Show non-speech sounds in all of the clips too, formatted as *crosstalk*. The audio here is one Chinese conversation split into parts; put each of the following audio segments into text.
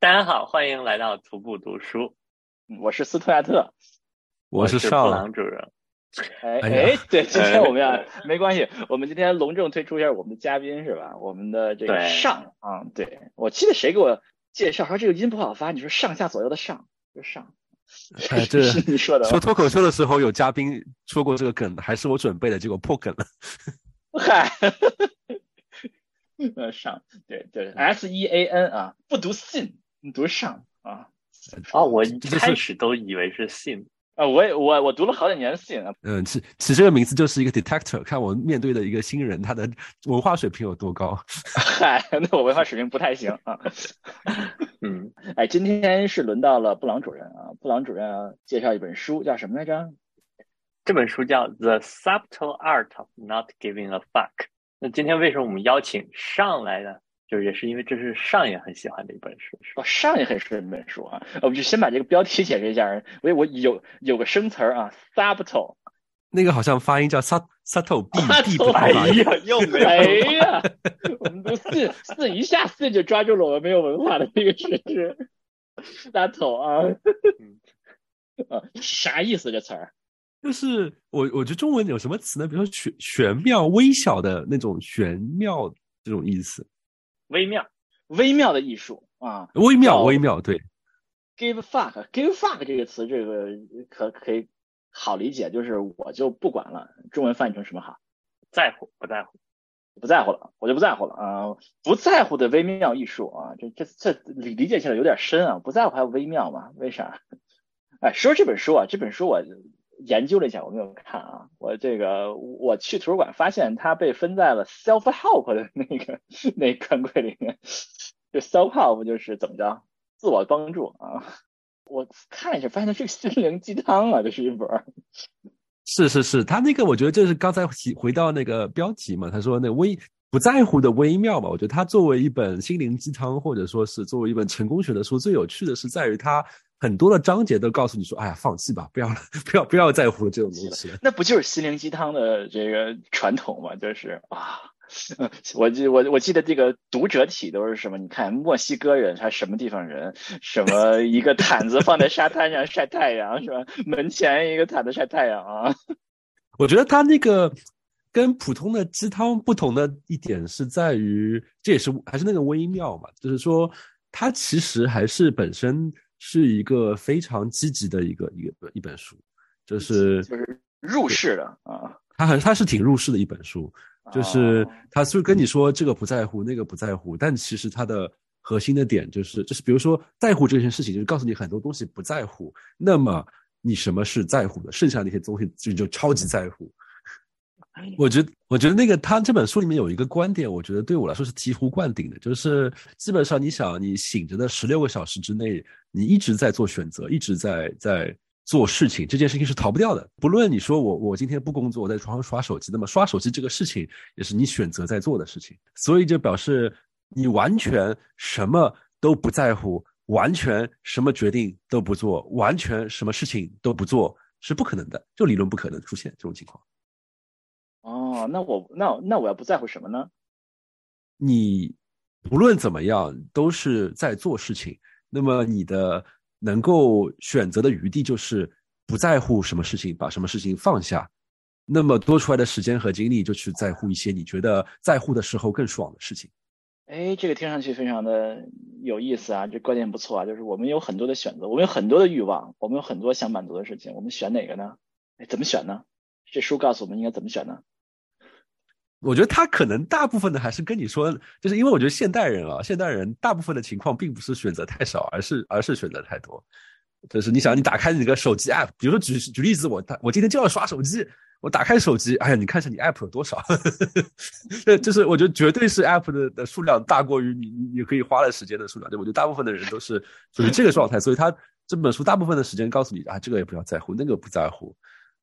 大家好，欢迎来到徒步读书，我是斯图亚特，我是布朗主任。哎哎对，今天我们要没关系，我们今天隆重推出一下我们的嘉宾是吧？我们的这个上啊，对。我记得谁给我介绍说这个音不好发，你说上下左右的上就上，哎，这 *laughs* 是你说的？说脱口秀的时候有嘉宾说过这个梗，还是我准备的，结果破梗了。嗨，*laughs* 呃上对对 S E A N 啊，不读信，读上啊哦，我一这就是开始都以为是信，啊，我也我我读了好几年信啊，嗯，其其实这个名字就是一个 detector，看我面对的一个新人，他的文化水平有多高。*laughs* 嗨，那我文化水平不太行啊。*laughs* 嗯，哎，今天是轮到了布朗主任啊，布朗主任啊，介绍一本书，叫什么来着？这本书叫《The Subtle Art of Not Giving a Fuck》。那今天为什么我们邀请上来呢？就是也是因为这是上也很喜欢的一本书，是吧？哦，上也很喜欢一本书啊，呃我们就先把这个标题解释一下。我我有有个生词儿啊，subtle，那个好像发音叫 sut subtle b b 不哎。呀，*laughs* 又没有哎呀，我们都四四一下四就抓住了我们没有文化的这个事实，subtle 啊，啊，啥意思这词儿？就是我我觉得中文有什么词呢？比如说玄玄妙、微小的那种玄妙这种意思，微妙。微妙的艺术啊微妙微妙，对，，give fuck，give fuck 这个词，这个可可以好理解，就是我就不管了，中文翻译成什么好？在乎不在乎？不在乎了，我就不在乎了啊！不在乎的微妙艺术啊，这这这理理解起来有点深啊！不在乎还有微妙吗？为啥？哎，说这本书啊，这本书我研究了一下，我没有看啊。我这个我去图书馆发现它被分在了 self help 的那个 *laughs* 那个专柜里面。就 self help 就是怎么着，自我帮助啊。我看了一下，发现它是个心灵鸡汤啊，这是一本。是是是，他那个我觉得就是刚才回回到那个标题嘛，他说那微不在乎的微妙嘛，我觉得他作为一本心灵鸡汤，或者说是作为一本成功学的书，最有趣的是在于它很多的章节都告诉你说，哎呀，放弃吧，不要了，不要不要在乎这种东西了。*laughs* 那不就是心灵鸡汤的这个传统吗？就是啊，我记我我记得这个读者体都是什么？你看墨西哥人他什么地方人？什么一个毯子放在沙滩上晒太阳是吧？门前一个毯子晒太阳啊。*laughs* 我觉得他那个跟普通的鸡汤不同的一点是在于，这也是还是那个微妙嘛，就是说它其实还是本身是一个非常积极的一个一个一本书，就是就是入世的啊，它很他是挺入世的一本书，就是哦他是跟你说这个不在乎，那个不在乎，但其实它的核心的点就是，就是比如说在乎这件事情，就是告诉你很多东西不在乎，那么你什么是在乎的，剩下那些东西就就超级在乎。我觉得，我觉得那个他这本书里面有一个观点，我觉得对我来说是醍醐灌顶的，就是基本上你想，你醒着的十六个小时之内，你一直在做选择，一直在在做事情，这件事情是逃不掉的。不论你说我我今天不工作，我在床上刷手机，那么刷手机这个事情也是你选择在做的事情，所以就表示你完全什么都不在乎，完全什么决定都不做，完全什么事情都不做是不可能的，就理论不可能出现这种情况。哦，那我那那我要不在乎什么呢？你不论怎么样都是在做事情，那么你的能够选择的余地就是不在乎什么事情，把什么事情放下，那么多出来的时间和精力就去在乎一些你觉得在乎的时候更爽的事情。哎，这个听上去非常的有意思啊，这观点不错啊。就是我们有很多的选择，我们有很多的欲望，我们有很多想满足的事情，我们选哪个呢？哎，怎么选呢？这书告诉我们应该怎么选呢？我觉得他可能大部分的还是跟你说，就是因为我觉得现代人啊，现代人大部分的情况并不是选择太少，而是而是选择太多。就是你想，你打开你个手机 app，比如说举举例子，我我今天就要刷手机，我打开手机，哎呀，你看一下你 app 有多少？*laughs* 这就是我觉得绝对是 app 的的数量大过于你你可以花的时间的数量。就我觉得大部分的人都是属于这个状态，所以他这本书大部分的时间告诉你啊，这个也不要在乎，那个不在乎。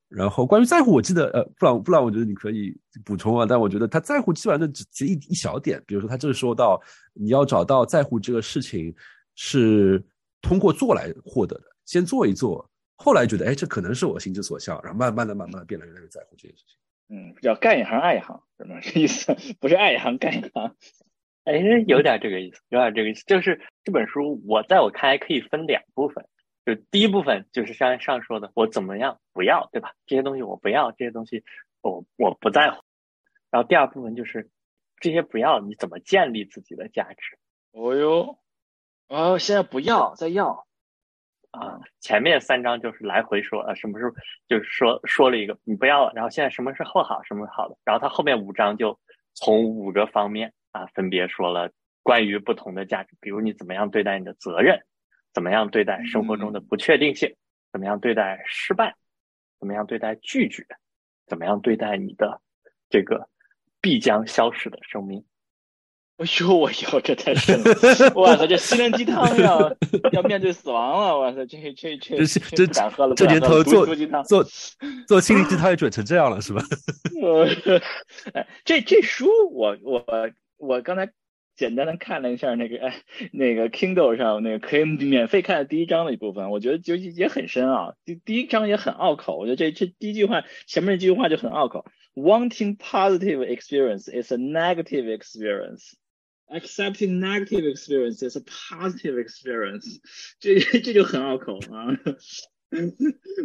然后关于在乎，我记得呃，布朗布朗，我觉得你可以补充啊。但我觉得他在乎基本上就只只一一小点，比如说他就是说到你要找到在乎这个事情是通过做来获得的，先做一做，后来觉得哎这可能是我心之所向，然后慢慢的慢慢的变得越来越在乎这件事情。嗯，叫干一行爱一行，是吗？这意思不是爱一行干一行。哎，有点这个意思，有点这个意思。就是这本书，我在我看来可以分两部分。就第一部分就是像上说的，我怎么样不要，对吧？这些东西我不要，这些东西我我不在乎。然后第二部分就是这些不要，你怎么建立自己的价值？哦哟，哦，现在不要，再要啊！前面三章就是来回说，啊，什么时候就是说说了一个你不要了，然后现在什么是后好，什么是好的？然后他后面五章就从五个方面啊，分别说了关于不同的价值，比如你怎么样对待你的责任。怎么样对待生活中的不确定性？怎么样对待失败？怎么样对待拒绝？怎么样对待你的这个必将消失的生命？哎呦，我哟，这太深了！*laughs* 我操，这心灵鸡汤要要面对死亡了！我操，这这这这不敢喝了，这年头做做做做心灵鸡汤也准成这样了，是吧？*laughs* 哎，这这书我我我刚才。简单的看了一下那个哎，那个 Kindle 上那个可以免费看的第一章的一部分，我觉得就也很深啊。第第一章也很拗口，我觉得这这第一句话前面那句话就很拗口。Wanting positive experience is a negative experience. Accepting negative experience is a positive experience. 这这就很拗口啊。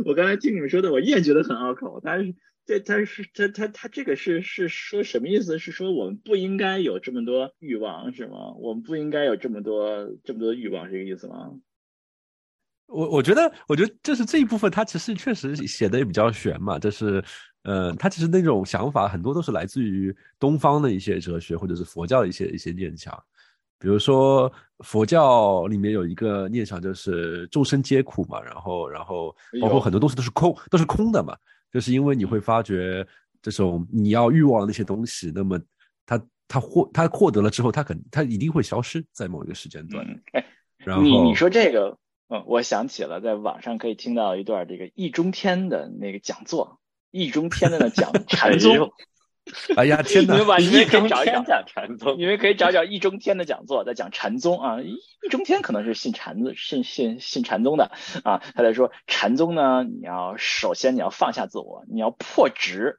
我刚才听你们说的，我依然觉得很拗口，但是。这他是他他他这个是是说什么意思？是说我们不应该有这么多欲望是吗？我们不应该有这么多这么多欲望，这个意思吗？我我觉得，我觉得就是这一部分，他其实确实写的也比较玄嘛。就是，呃，他其实那种想法很多都是来自于东方的一些哲学或者是佛教的一些一些念想。比如说佛教里面有一个念想，就是众生皆苦嘛，然后然后包括很多东西都是空，都是空的嘛。就是因为你会发觉这种你要欲望的那些东西，那么他他获他获得了之后，他肯他一定会消失在某一个时间段。哎，然后你你说这个，嗯，我想起了在网上可以听到一段这个易中天的那个讲座，易中天的那讲 *laughs* 禅宗。*laughs* 哎呀天哪！你们把易中天讲禅宗，你们可以找找易中天的讲座，在讲禅宗啊。易中天可能是信禅的，信信信禅宗的啊。他在说禅宗呢，你要首先你要放下自我，你要破执，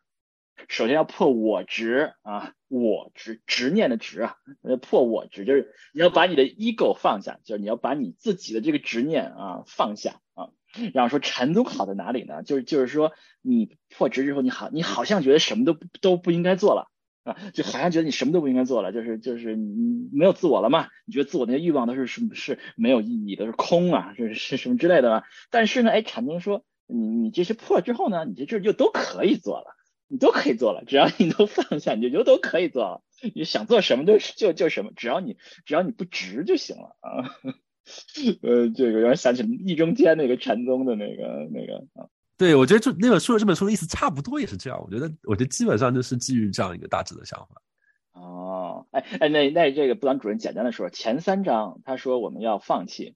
首先要破我执啊，我执执念的执啊，破我执就是你要把你的 ego 放下，就是你要把你自己的这个执念啊放下啊。然后说禅宗好在哪里呢？就是就是说你破执之后，你好你好像觉得什么都都不应该做了啊，就好像觉得你什么都不应该做了，就是就是你没有自我了嘛？你觉得自我那些欲望都是什么是没有意义的，是空啊，是是什么之类的？但是呢，哎，禅宗说你你这些破之后呢，你这这就都可以做了，你都可以做了，只要你都放下，你就都可以做了，你想做什么都就就什么，只要你只要你不执就行了啊。*laughs* 呃，这个让人想起易中天那个禅宗的那个那个啊，对我觉得就那本书的这本书的意思差不多也是这样。我觉得，我觉得基本上就是基于这样一个大致的想法。哦，哎哎，那那这个布朗主任简单的说，前三章他说我们要放弃，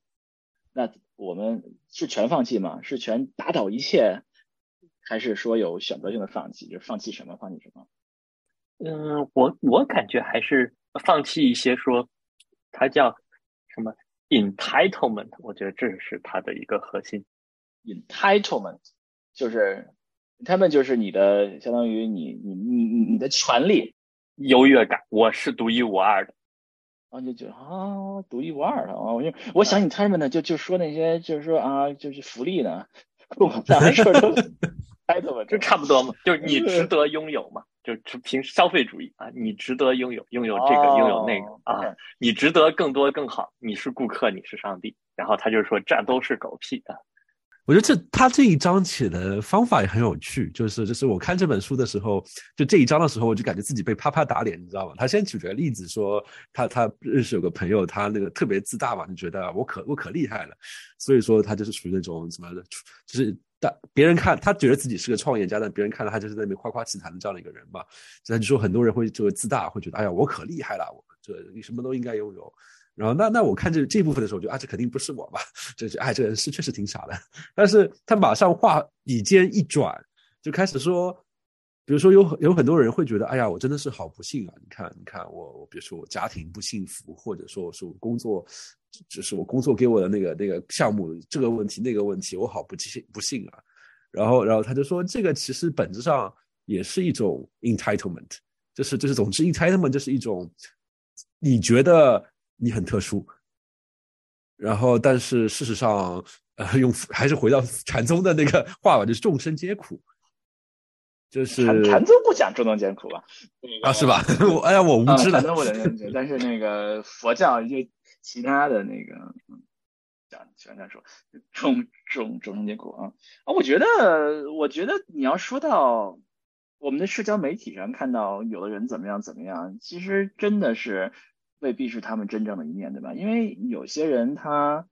那我们是全放弃吗？是全打倒一切，还是说有选择性的放弃？就是放弃什么？放弃什么？嗯，我我感觉还是放弃一些，说他叫什么？Entitlement，我觉得这是它的一个核心。Entitlement 就是他们就是你的，相当于你你你你你的权利优越感，我是独一无二的。啊，就就啊，独一无二的啊！我就我想你他们呢，就就说那些，就是说啊，就是福利呢，*laughs* 咱们说都 entitlement，*laughs* 这差不多嘛，就是你 *laughs* 值得拥有嘛。就凭消费主义啊，你值得拥有拥有这个拥有那个啊，你值得更多更好，你是顾客，你是上帝。然后他就说这都是狗屁啊！我觉得这他这一章写的方法也很有趣，就是就是我看这本书的时候，就这一章的时候，我就感觉自己被啪啪打脸，你知道吗？他先举个例子说，他他认识有个朋友，他那个特别自大嘛，就觉得我可我可厉害了，所以说他就是属于那种什么的，就是。但别人看他觉得自己是个创业家，但别人看到他就是在那边夸夸其谈的这样的一个人嘛。那你说很多人会就会自大，会觉得哎呀我可厉害了，我这你什么都应该拥有。然后那那我看这这部分的时候，我就啊这肯定不是我吧？就是哎这人是确实挺傻的。但是他马上话笔尖一转，就开始说，比如说有有很多人会觉得哎呀我真的是好不幸啊！你看你看我我比如说我家庭不幸福，或者说是我工作。就是我工作给我的那个那个项目这个问题那个问题我好不幸不幸啊，然后然后他就说这个其实本质上也是一种 entitlement，就是就是总之 entitlement 就是一种你觉得你很特殊，然后但是事实上，呃，用 *laughs* 还是回到禅宗的那个话吧，就是众生皆苦。就是禅宗不讲众生艰苦吧？啊，是吧？*laughs* 我哎呀，我无知了。禅宗不能讲，但是那个佛教一些其他的那个讲喜欢这样说，众众众生艰苦啊啊！我觉得，我觉得你要说到我们的社交媒体上看到有的人怎么样怎么样，其实真的是未必是他们真正的一面对吧？因为有些人他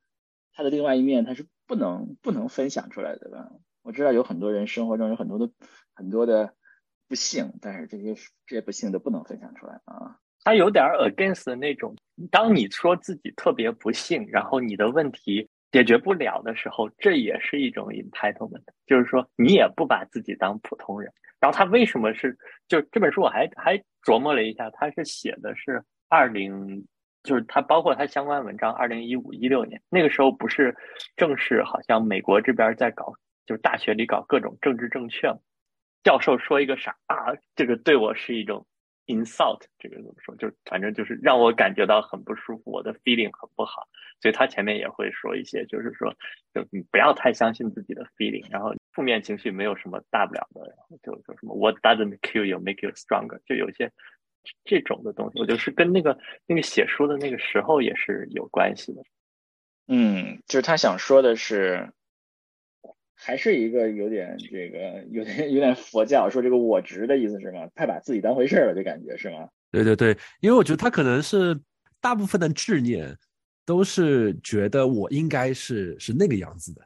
他的另外一面他是不能不能分享出来的吧？我知道有很多人生活中有很多的。很多的不幸，但是这些这些不幸都不能分享出来啊。他有点 against 那种，当你说自己特别不幸，然后你的问题解决不了的时候，这也是一种 entitlement，就是说你也不把自己当普通人。然后他为什么是？就这本书我还还琢磨了一下，他是写的是二零，就是他包括他相关文章，二零一五一六年那个时候不是正是好像美国这边在搞，就是大学里搞各种政治正确嘛。教授说一个啥啊？这个对我是一种 insult，这个怎么说？就反正就是让我感觉到很不舒服，我的 feeling 很不好。所以他前面也会说一些，就是说，就你不要太相信自己的 feeling，然后负面情绪没有什么大不了的，然后就说什么 What doesn't kill you make you stronger，就有些这种的东西，我就是跟那个那个写书的那个时候也是有关系的。嗯，就是他想说的是。还是一个有点这个有点有点佛教说这个我执的意思是吗？太把自己当回事了，这感觉是吗？对对对，因为我觉得他可能是大部分的执念都是觉得我应该是是那个样子的，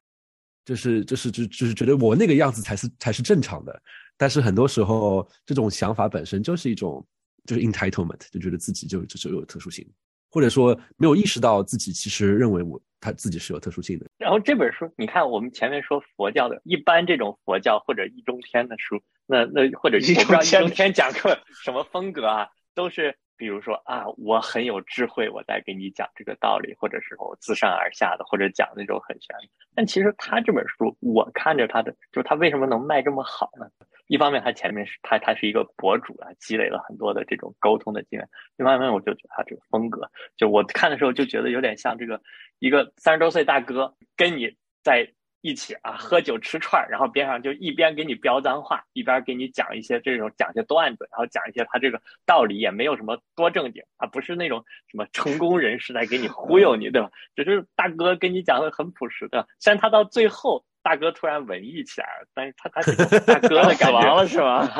就是就是就就是觉得我那个样子才是才是正常的。但是很多时候这种想法本身就是一种就是 entitlement，就觉得自己就就是有特殊性。或者说没有意识到自己其实认为我他自己是有特殊性的。然后这本书，你看我们前面说佛教的，一般这种佛教或者易中天的书，那那或者 *laughs* 我不知道易中天讲课什么风格啊，都是比如说啊，我很有智慧，我在给你讲这个道理，或者是我自上而下的，或者讲那种很玄。但其实他这本书，我看着他的，就是他为什么能卖这么好呢？一方面，他前面是他他是一个博主啊，积累了很多的这种沟通的经验。另外一方面，我就觉得他这个风格，就我看的时候就觉得有点像这个一个三十多岁大哥跟你在一起啊喝酒吃串儿，然后边上就一边给你飙脏话，一边给你讲一些这种讲些段子，然后讲一些他这个道理也没有什么多正经啊，不是那种什么成功人士在给你忽悠你，对吧？只是大哥跟你讲的很朴实的，虽然他到最后。大哥突然文艺起来了，但是他他大哥的感觉 *laughs* 了是吗？*laughs*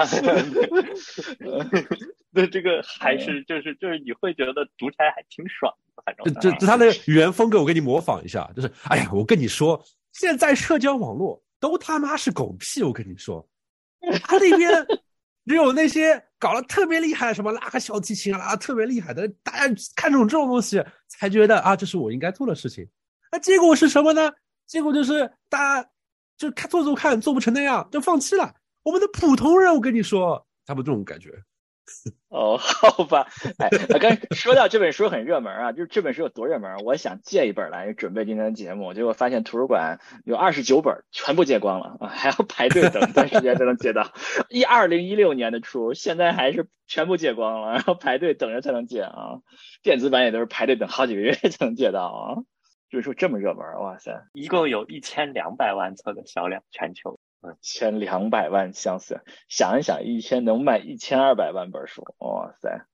那这个还是就是就是你会觉得读起来还挺爽，反正就就他的语言风格，我给你模仿一下，就是哎呀，我跟你说，现在社交网络都他妈是狗屁，我跟你说，他那边只有那些搞得特别厉害，什么拉个小提琴啊，特别厉害的，大家看中这种东西才觉得啊，这是我应该做的事情，那结果是什么呢？结果就是大家就看做做看，做不成那样就放弃了。我们的普通人，我跟你说，差不多这种感觉。哦，*laughs* 好吧。哎，刚说到这本书很热门啊，就是这本书有多热门？我想借一本来准备今天的节目，结果发现图书馆有二十九本，全部借光了啊，还要排队等一段时间才能借到。一二零一六年的书，现在还是全部借光了，然后排队等着才能借啊。电子版也都是排队等好几个月才能借到啊。就是说这么热门，哇塞！一共有一千两百万册的销量，全球，一，千两百万相似。想一想，一天能卖一千二百万本书，哇塞，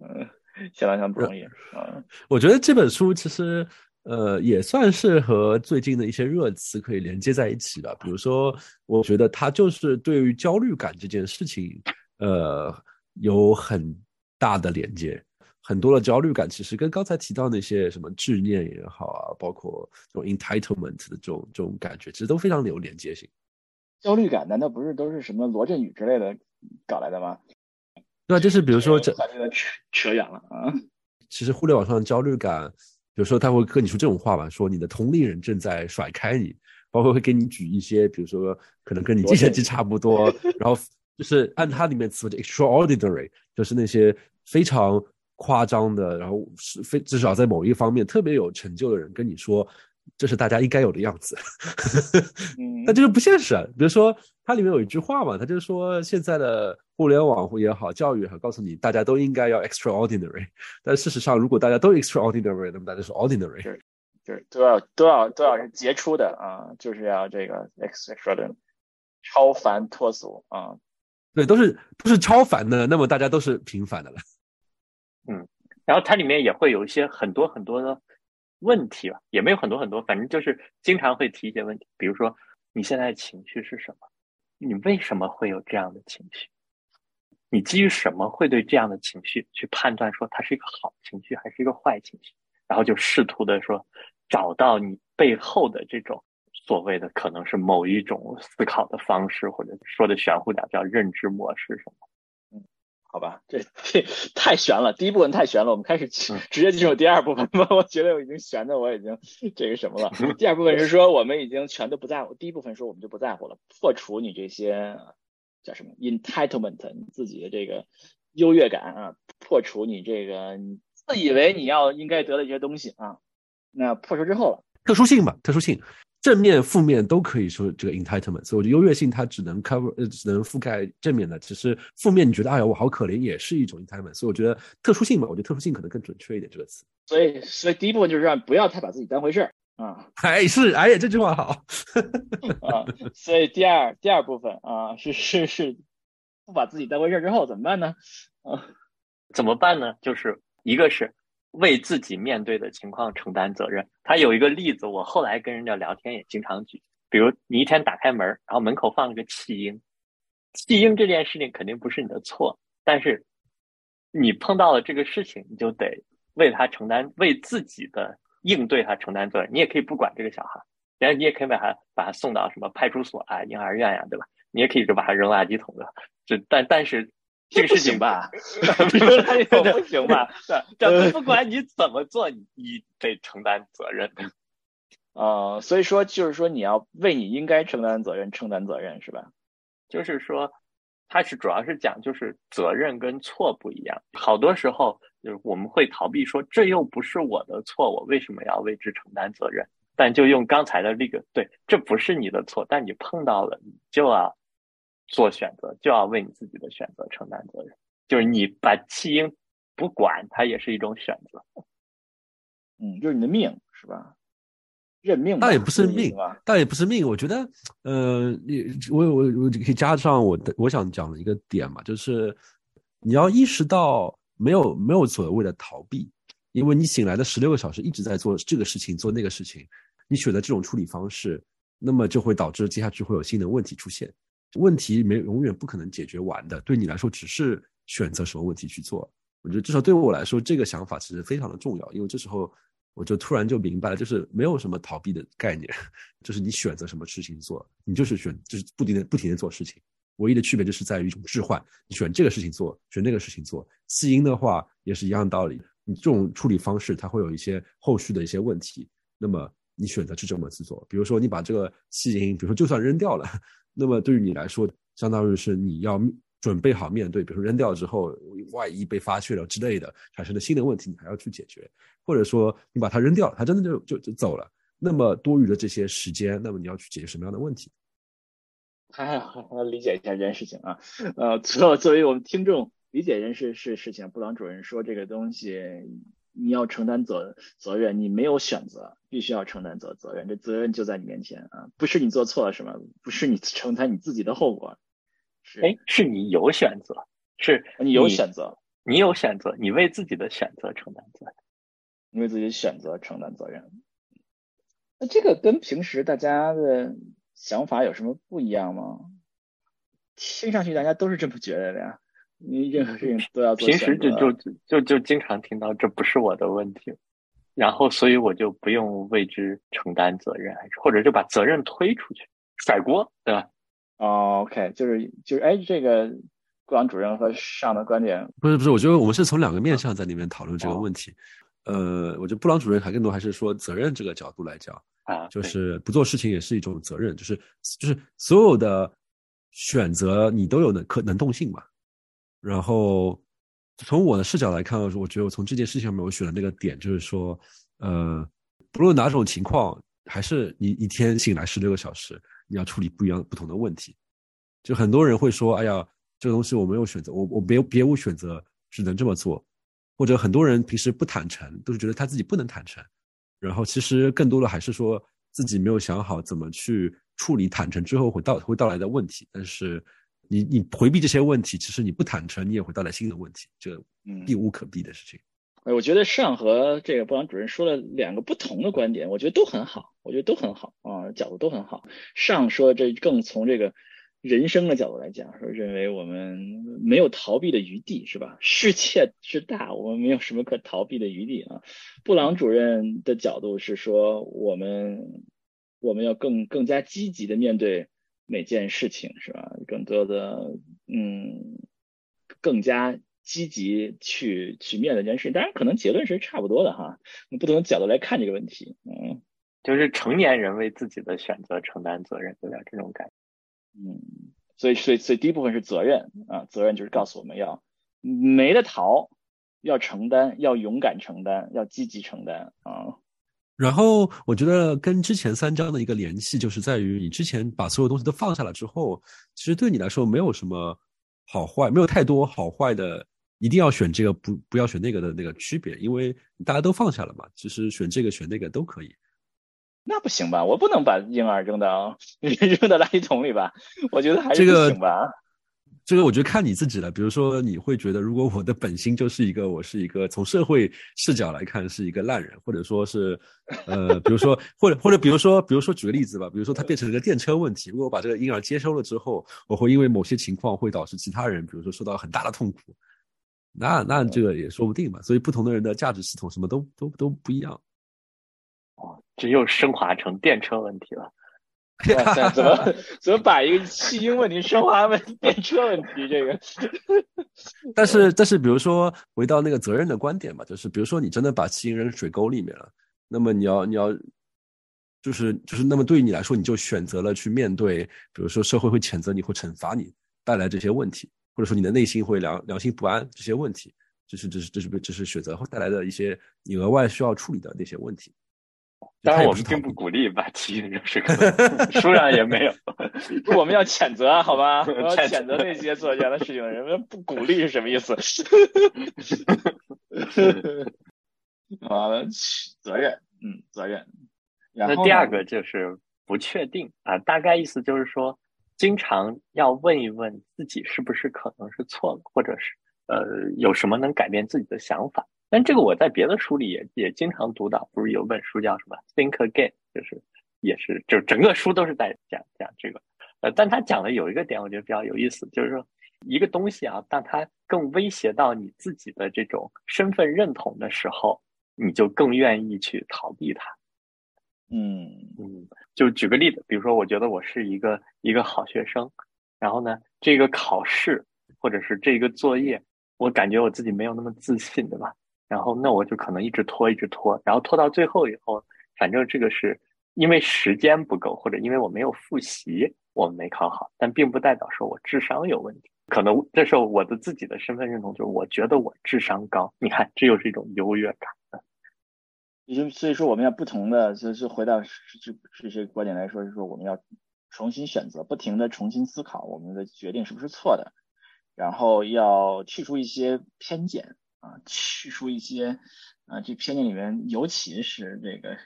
嗯，相当相当不容易啊。我觉得这本书其实，呃，也算是和最近的一些热词可以连接在一起的。比如说，我觉得它就是对于焦虑感这件事情，呃，有很大的连接。很多的焦虑感其实跟刚才提到那些什么执念也好啊，包括这种 entitlement 的这种这种感觉，其实都非常有连接性。焦虑感难道不是都是什么罗振宇之类的搞来的吗？对啊，就是比如说这扯扯远了啊。其实互联网上的焦虑感，比如说他会跟你说这种话吧，说你的同龄人正在甩开你，包括会给你举一些，比如说可能跟你计算机差不多，然后就是按它里面词的 extraordinary，就是那些非常。夸张的，然后是非至少在某一方面特别有成就的人跟你说，这是大家应该有的样子，*laughs* 那就是不现实。比如说，它里面有一句话嘛，他就说现在的互联网也好，教育也好，告诉你大家都应该要 extraordinary。但事实上，如果大家都 extraordinary，那么大家是 ordinary。就，是都要都要都要是杰出的啊，就是要这个 extraordinary，超凡脱俗啊。对，都是都是超凡的，那么大家都是平凡的了。嗯，然后它里面也会有一些很多很多的问题吧，也没有很多很多，反正就是经常会提一些问题，比如说你现在的情绪是什么？你为什么会有这样的情绪？你基于什么会对这样的情绪去判断说它是一个好情绪还是一个坏情绪？然后就试图的说找到你背后的这种所谓的可能是某一种思考的方式，或者说的玄乎点叫认知模式什么？嗯，好吧，这这太悬了，第一部分太悬了，我们开始直接进入第二部分吧。我觉得我已经悬的我已经 *laughs* 这个什么了。*laughs* 第二部分是说我们已经全都不在乎，第一部分说我们就不在乎了，破除你这些。叫什么 entitlement？你自己的这个优越感啊，破除你这个自以为你要应该得的一些东西啊。那破除之后了，特殊性吧，特殊性，正面、负面都可以说这个 entitlement。所以我觉得优越性它只能 cover，呃，只能覆盖正面的。其实负面你觉得哎呀我好可怜，也是一种 entitlement。所以我觉得特殊性嘛，我觉得特殊性可能更准确一点这个词。所以，所以第一部分就是让不要太把自己当回事儿。啊，还 *laughs* 是哎呀，这句话好 *laughs* 啊。所以第二第二部分啊，是是是，不把自己当回事儿之后怎么办呢？啊，怎么办呢？就是一个是为自己面对的情况承担责任。他有一个例子，我后来跟人家聊天也经常举，比如你一天打开门，然后门口放了个弃婴，弃婴这件事情肯定不是你的错，但是你碰到了这个事情，你就得为他承担，为自己的。应对他承担责任，你也可以不管这个小孩，然后你也可以把他把他送到什么派出所啊、婴儿院呀，对吧？你也可以就把他扔垃圾桶的，就但但是这个事情吧，*laughs* 不行吧？这不管你怎么做，你你得承担责任。*laughs* 呃，所以说就是说你要为你应该承担责任承担责任是吧？就是说，他是主要是讲就是责任跟错不一样，好多时候。就是我们会逃避说，这又不是我的错，我为什么要为之承担责任？但就用刚才的那个，对，这不是你的错，但你碰到了，你就要做选择，就要为你自己的选择承担责任。就是你把弃婴不管，它也是一种选择。嗯，就是你的命，是吧？认命？倒也不是命，倒也不是命。我觉得，呃，你我我我可以加上我的我想讲的一个点嘛，就是你要意识到。没有没有所谓的逃避，因为你醒来的十六个小时一直在做这个事情做那个事情，你选择这种处理方式，那么就会导致接下去会有新的问题出现。问题没永远不可能解决完的，对你来说只是选择什么问题去做。我觉得至少对我来说，这个想法其实非常的重要，因为这时候我就突然就明白了，就是没有什么逃避的概念，*laughs* 就是你选择什么事情做，你就是选就是不停的不停的做事情。唯一的区别就是在于一种置换，你选这个事情做，选那个事情做。弃婴的话也是一样道理，你这种处理方式它会有一些后续的一些问题。那么你选择去这么去做，比如说你把这个弃婴，比如说就算扔掉了，那么对于你来说，相当于是你要准备好面对，比如说扔掉之后，万一被发现了之类的，产生的新的问题，你还要去解决。或者说你把它扔掉，它真的就就就走了，那么多余的这些时间，那么你要去解决什么样的问题？还 *laughs* 好理解一下这件事情啊，呃，作作为我们听众理解人事是事情，布朗主任说这个东西你要承担责责任，你没有选择，必须要承担责责任，这责任就在你面前啊，不是你做错了什么，不是你承担你自己的后果，是哎，是你有选择，是你有选择，你有选择，你为自己的选择承担责任，你为自己选择承担责任，那这个跟平时大家的。想法有什么不一样吗？听上去大家都是这么觉得的呀。你任何事情都要做。平时就就就就经常听到这不是我的问题，然后所以我就不用为之承担责任，或者就把责任推出去甩锅，对吧？哦，OK，就是就是哎，这个顾阳主任和上的观点不是不是，我觉得我们是从两个面向在里面讨论这个问题。呃，我觉得布朗主任还更多还是说责任这个角度来讲。啊，就是不做事情也是一种责任，就是就是所有的选择你都有能可能动性嘛。然后从我的视角来看，我觉得我从这件事情上面我选的那个点就是说，呃，不论哪种情况，还是你一天醒来十六个小时，你要处理不一样不同的问题。就很多人会说，哎呀，这个东西我没有选择，我我别别无选择，只能这么做。或者很多人平时不坦诚，都是觉得他自己不能坦诚，然后其实更多的还是说自己没有想好怎么去处理坦诚之后会到会到来的问题。但是你你回避这些问题，其实你不坦诚，你也会带来新的问题，这避无可避的事情。哎，我觉得上和这个布朗主任说了两个不同的观点，我觉得都很好，我觉得都很好啊，角度都很好。上说这更从这个。人生的角度来讲，说认为我们没有逃避的余地，是吧？世界之大，我们没有什么可逃避的余地啊。布朗主任的角度是说，我们我们要更更加积极的面对每件事情，是吧？更多的嗯，更加积极去去面对这件事。当然，可能结论是差不多的哈，从不同的角度来看这个问题，嗯，就是成年人为自己的选择承担责任，有点这种感觉。嗯，所以，所以，所以第一部分是责任啊，责任就是告诉我们要没得逃，要承担，要勇敢承担，要积极承担啊。然后，我觉得跟之前三章的一个联系，就是在于你之前把所有东西都放下了之后，其实对你来说没有什么好坏，没有太多好坏的，一定要选这个不不要选那个的那个区别，因为大家都放下了嘛，其实选这个选那个都可以。那不行吧？我不能把婴儿扔到 *laughs* 扔到垃圾桶里吧？我觉得还是不行吧。这个这个我觉得看你自己了。比如说，你会觉得如果我的本心就是一个我是一个从社会视角来看是一个烂人，或者说是呃，比如说或者或者比如说比如说举个例子吧，比如说他变成了个电车问题，如果我把这个婴儿接收了之后，我会因为某些情况会导致其他人，比如说受到很大的痛苦，那那这个也说不定嘛。所以不同的人的价值系统什么都都都不一样。哦，这又升华成电车问题了。*laughs* *laughs* 哇塞，怎么怎么把一个弃婴问题升华为电车问题？这个。但是但是，比如说回到那个责任的观点嘛，就是比如说你真的把弃婴扔水沟里面了，那么你要你要，就是就是那么对于你来说，你就选择了去面对，比如说社会会谴责你，会惩罚你，带来这些问题，或者说你的内心会良良心不安这些问题，这是这是这是这是选择会带来的一些你额外需要处理的那些问题。当然，我们并不鼓励把基因扔水沟，书上 *laughs* 也没有。*laughs* 我们要谴责，好吧？*laughs* 我要谴责那些做这样的事情的人。不鼓励是什么意思？啊，责任，嗯，责任。那第二个就是不确定啊，大概意思就是说，经常要问一问自己是不是可能是错了，或者是呃，有什么能改变自己的想法。但这个我在别的书里也也经常读到，不是有本书叫什么《Think Again》，就是也是就整个书都是在讲讲这个。呃，但他讲的有一个点，我觉得比较有意思，就是说一个东西啊，当它更威胁到你自己的这种身份认同的时候，你就更愿意去逃避它。嗯嗯，就举个例子，比如说，我觉得我是一个一个好学生，然后呢，这个考试或者是这个作业，我感觉我自己没有那么自信，对吧？然后，那我就可能一直拖，一直拖，然后拖到最后以后，反正这个是因为时间不够，或者因为我没有复习，我没考好，但并不代表说我智商有问题。可能这时候我的自己的身份认同就是我觉得我智商高。你看，这又是一种优越感。也就所以说，我们要不同的，就是回到这这些观点来说，是说我们要重新选择，不停的重新思考我们的决定是不是错的，然后要去除一些偏见。啊，去除一些啊，这偏见里面，尤其是这个，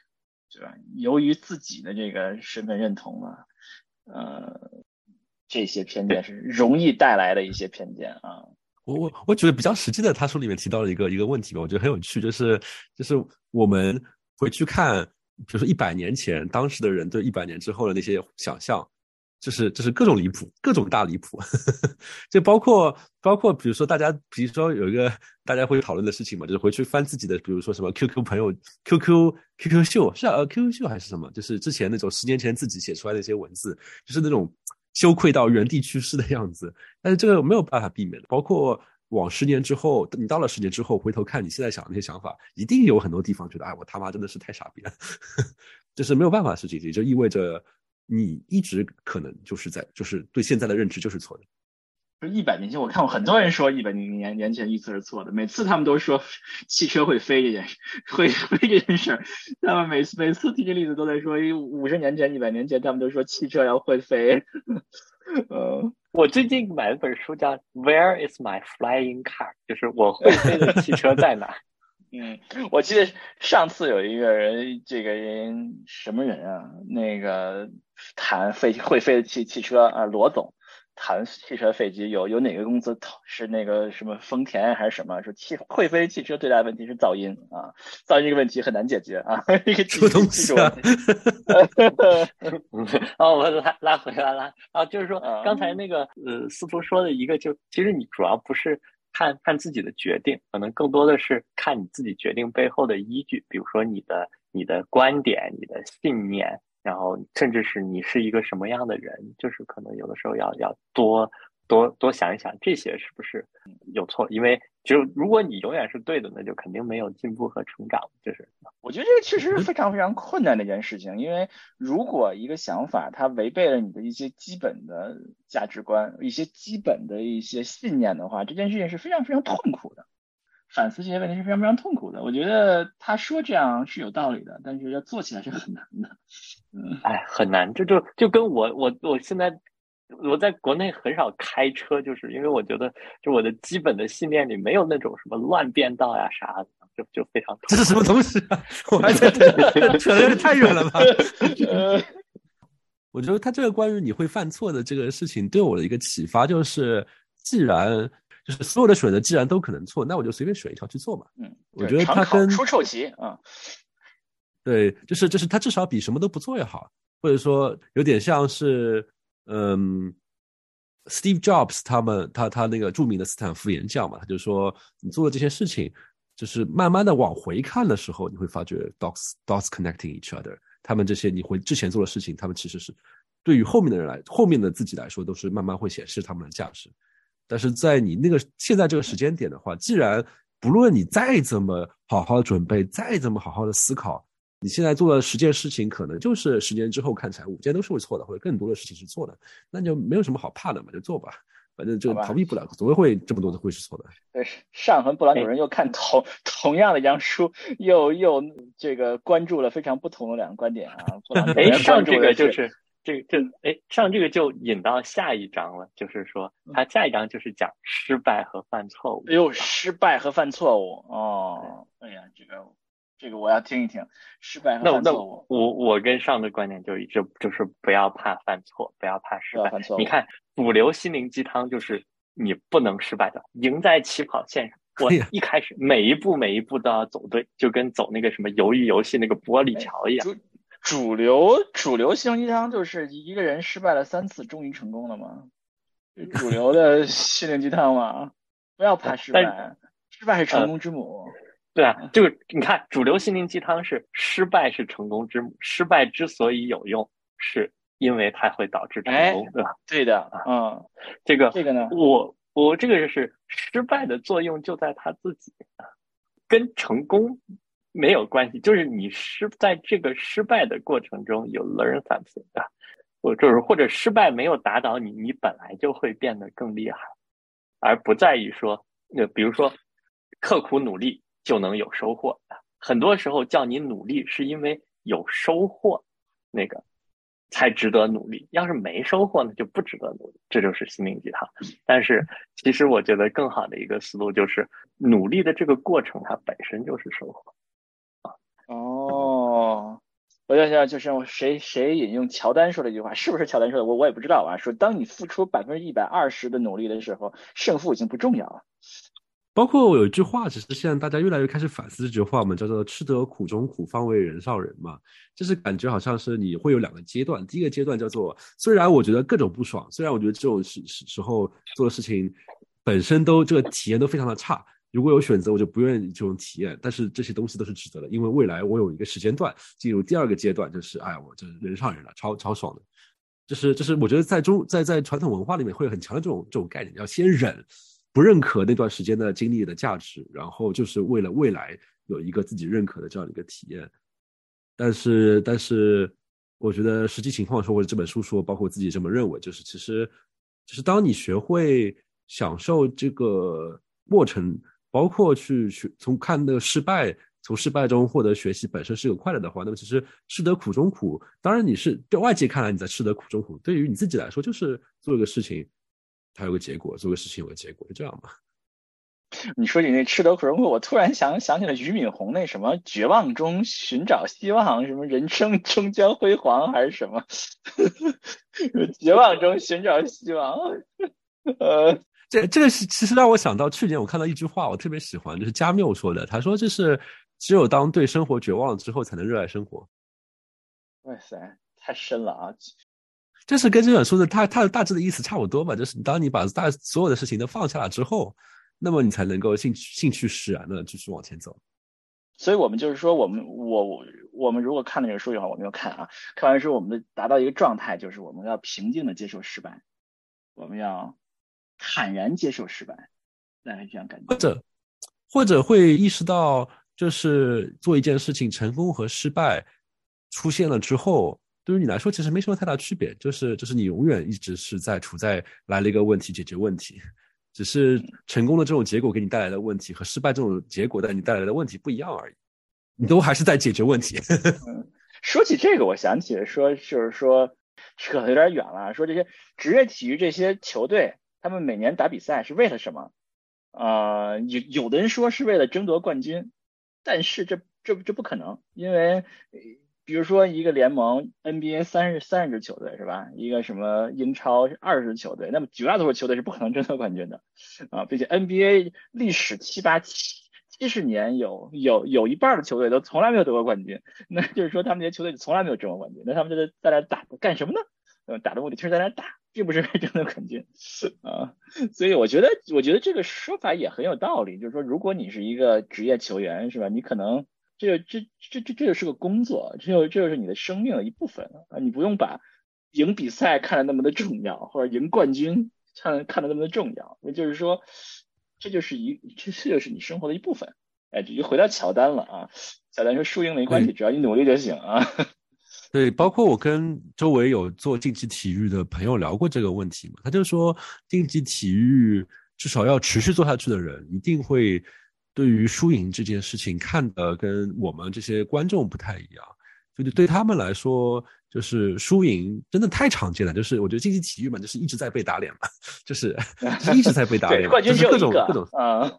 对吧？由于自己的这个身份认同啊，呃，这些偏见是容易带来的一些偏见啊。我我我觉得比较实际的，他书里面提到了一个一个问题吧，我觉得很有趣，就是就是我们回去看，比如说一百年前当时的人对一百年之后的那些想象。就是就是各种离谱，各种大离谱，*laughs* 就包括包括比如说大家，比如说有一个大家会讨论的事情嘛，就是回去翻自己的，比如说什么 QQ 朋友、QQ QQ 秀是呃 QQ 秀还是什么，就是之前那种十年前自己写出来的一些文字，就是那种羞愧到原地去世的样子。但是这个没有办法避免的，包括往十年之后，你到了十年之后回头看你现在想那些想法，一定有很多地方觉得，哎，我他妈真的是太傻逼了，*laughs* 这是没有办法的事情，也就意味着。你一直可能就是在，就是对现在的认知就是错的。就一百年前，我看过很多人说一百年年前预测是错的，每次他们都说汽车会飞这件事，会飞这件事儿，他们每次每次提这例子都在说五十年前、一百年前，他们都说汽车要会飞。呃，我最近买了本书叫《Where is my flying car》，就是我会飞的汽车在哪？*laughs* 嗯，我记得上次有一个人，这个人什么人啊？那个谈飞会飞的汽汽车啊，罗总谈汽车飞机，有有哪个公司是那个什么丰田还是什么？说汽会飞汽车最大的问题是噪音啊，噪音这个问题很难解决啊，*laughs* 一个技术技术问题。*laughs* 哦，我拉拉回来了啊，就是说刚才那个呃，司徒说的一个，就其实你主要不是。看看自己的决定，可能更多的是看你自己决定背后的依据，比如说你的你的观点、你的信念，然后甚至是你是一个什么样的人，就是可能有的时候要要多。多多想一想，这些是不是有错？因为就如果你永远是对的，那就肯定没有进步和成长。就是我觉得这个确实是非常非常困难的一件事情，因为如果一个想法它违背了你的一些基本的价值观、一些基本的一些信念的话，这件事情是非常非常痛苦的。反思这些问题是非常非常痛苦的。我觉得他说这样是有道理的，但是要做起来是很难的。嗯，哎，很难。这就就跟我我我现在。我在国内很少开车，就是因为我觉得，就我的基本的信念里没有那种什么乱变道呀啥的，就就非常。这 *laughs* 是什么东西啊？我还在扯的有点太远了吧？*laughs* 我觉得他这个关于你会犯错的这个事情，对我的一个启发就是，既然就是所有的选择既然都可能错，那我就随便选一条去做嘛。嗯，我觉得他跟出臭棋啊，对，就是就是他至少比什么都不做要好，或者说有点像是。嗯，Steve Jobs 他们他他那个著名的斯坦福演讲嘛，他就说你做的这些事情，就是慢慢的往回看的时候，你会发觉 dots dots connecting each other。他们这些你会之前做的事情，他们其实是对于后面的人来，后面的自己来说，都是慢慢会显示他们的价值。但是在你那个现在这个时间点的话，既然不论你再怎么好好的准备，再怎么好好的思考。你现在做的十件事情，可能就是十年之后看起来五件都是会错的，或者更多的事情是错的，那就没有什么好怕的嘛，就做吧，反正就逃避不了，总会会这么多的会是错的。*laughs* 对，上和布兰主任又看同同样的一张书，又又这个关注了非常不同的两个观点啊。*laughs* 哎，上这个就是这这哎，上这个就引到下一章了，就是说他下一章就是讲失败和犯错误。哎呦，失败和犯错误哦，哎呀，这个。这个我要听一听，失败和犯错误。我我跟上的观点就一直就是不要怕犯错，不要怕失败。犯错。你看主流心灵鸡汤就是你不能失败的，赢在起跑线上。我一开始每一步每一步都要走对，就跟走那个什么鱿鱼游戏那个玻璃桥一样。主流主流心灵鸡汤就是一个人失败了三次终于成功了嘛？主流的心灵鸡汤嘛，不要怕失败，失败是成功之母。对啊，就是你看，主流心灵鸡汤是失败是成功之母，失败之所以有用，是因为它会导致成功，对吧？对的，嗯，这个这个呢，我我这个就是失败的作用就在他自己，跟成功没有关系，就是你失在这个失败的过程中有 learn something 的，或就是或者失败没有打倒你，你本来就会变得更厉害，而不在于说，那比如说刻苦努力。就能有收获。很多时候叫你努力，是因为有收获，那个才值得努力。要是没收获呢，就不值得努力。这就是心灵鸡汤。但是，其实我觉得更好的一个思路就是，努力的这个过程它本身就是收获。我在想，就是谁谁引用乔丹说的一句话，是不是乔丹说的？我我也不知道啊。说当你付出百分之一百二十的努力的时候，胜负已经不重要了。包括有一句话，其实现在大家越来越开始反思这句话嘛，叫做“吃得苦中苦，方为人上人”嘛。就是感觉好像是你会有两个阶段，第一个阶段叫做，虽然我觉得各种不爽，虽然我觉得这种时时时候做的事情本身都这个体验都非常的差，如果有选择，我就不愿意这种体验。但是这些东西都是值得的，因为未来我有一个时间段进入第二个阶段，就是哎，我就是人上人了，超超爽的。就是就是我觉得在中在在传统文化里面会有很强的这种这种概念，要先忍。不认可那段时间的经历的价值，然后就是为了未来有一个自己认可的这样一个体验。但是，但是，我觉得实际情况说，或者这本书说，包括自己这么认为，就是其实，就是当你学会享受这个过程，包括去去从看的失败，从失败中获得学习本身是有快乐的话，那么其实吃得苦中苦。当然你是对外界看来你在吃得苦中苦，对于你自己来说就是做一个事情，它有个结果，做个事情有个结果，就这样嘛。*laughs* 你说你那吃得苦中苦，我突然想想起了俞敏洪那什么绝望中寻找希望，什么人生终将辉煌还是什么？绝望中寻找希望。*laughs* *laughs* 呃，这这个是其实让我想到去年我看到一句话，我特别喜欢，就是加缪说的，他说这是只有当对生活绝望了之后，才能热爱生活。哇塞，太深了啊！这是跟这本书的他他的大致的意思差不多吧？就是当你把大所有的事情都放下了之后。那么你才能够兴趣兴趣使然的继续往前走。所以，我们就是说，我们我我们如果看了这个书以后，我没有看啊，看完书，我们的达到一个状态，就是我们要平静的接受失败，我们要坦然接受失败，大概这样感觉。或者或者会意识到，就是做一件事情，成功和失败出现了之后，对于你来说其实没什么太大区别，就是就是你永远一直是在处在来了一个问题解决问题。只是成功的这种结果给你带来的问题和失败这种结果带你带来的问题不一样而已，你都还是在解决问题。*laughs* 说起这个，我想起说，就是说扯的有点远了。说这些职业体育这些球队，他们每年打比赛是为了什么？啊，有有的人说是为了争夺冠军，但是这这这不可能，因为。比如说一个联盟 NBA 三十三十支球队是吧？一个什么英超二十支球队，那么绝大多数球队是不可能争夺冠军的啊！并且 NBA 历史七八七七十年有有有一半的球队都从来没有得过冠军，*laughs* 那就是说他们这些球队从来没有争过冠军，那他们就在在那打干什么呢？呃，打的目的就是在那打，并不是真的冠军啊！所以我觉得我觉得这个说法也很有道理，就是说如果你是一个职业球员是吧？你可能。这这这这这就是个工作，这就这就是你的生命的一部分啊！你不用把赢比赛看得那么的重要，或者赢冠军看看得那么的重要。也就是说，这就是一这这就是你生活的一部分。哎，这就回到乔丹了啊！乔丹说输赢没关系，只要你努力就行啊。对，包括我跟周围有做竞技体育的朋友聊过这个问题嘛，他就说竞技体育至少要持续做下去的人一定会。对于输赢这件事情看的跟我们这些观众不太一样，就对他们来说，就是输赢真的太常见了。就是我觉得竞技体育嘛，就是一直在被打脸嘛，就是 *laughs* 一直在被打脸，就是各种各种啊，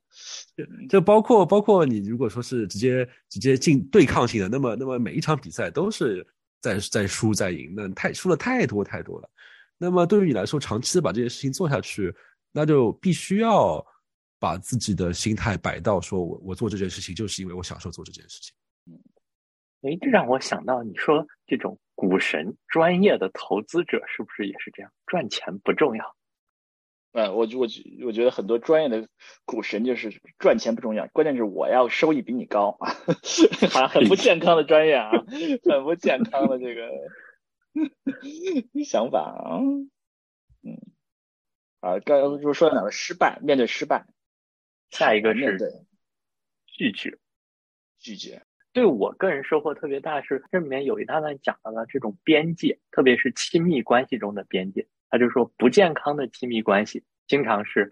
*laughs* 就包括包括你如果说是直接直接进对抗性的，那么那么每一场比赛都是在在输在赢，那太输了太多太多了。那么对于你来说，长期的把这件事情做下去，那就必须要。把自己的心态摆到说，我我做这件事情就是因为我享受做这件事情。嗯，哎，这让我想到，你说这种股神专业的投资者是不是也是这样？赚钱不重要。嗯，我我我觉得很多专业的股神就是赚钱不重要，关键是我要收益比你高啊，*laughs* 很不健康的专业啊，很不健康的这个想法啊。嗯，啊，刚刚就说到哪个失败，面对失败。下一个是拒绝，拒绝。对我个人收获特别大，是这里面有一大段讲到了这种边界，特别是亲密关系中的边界。他就说，不健康的亲密关系经常是，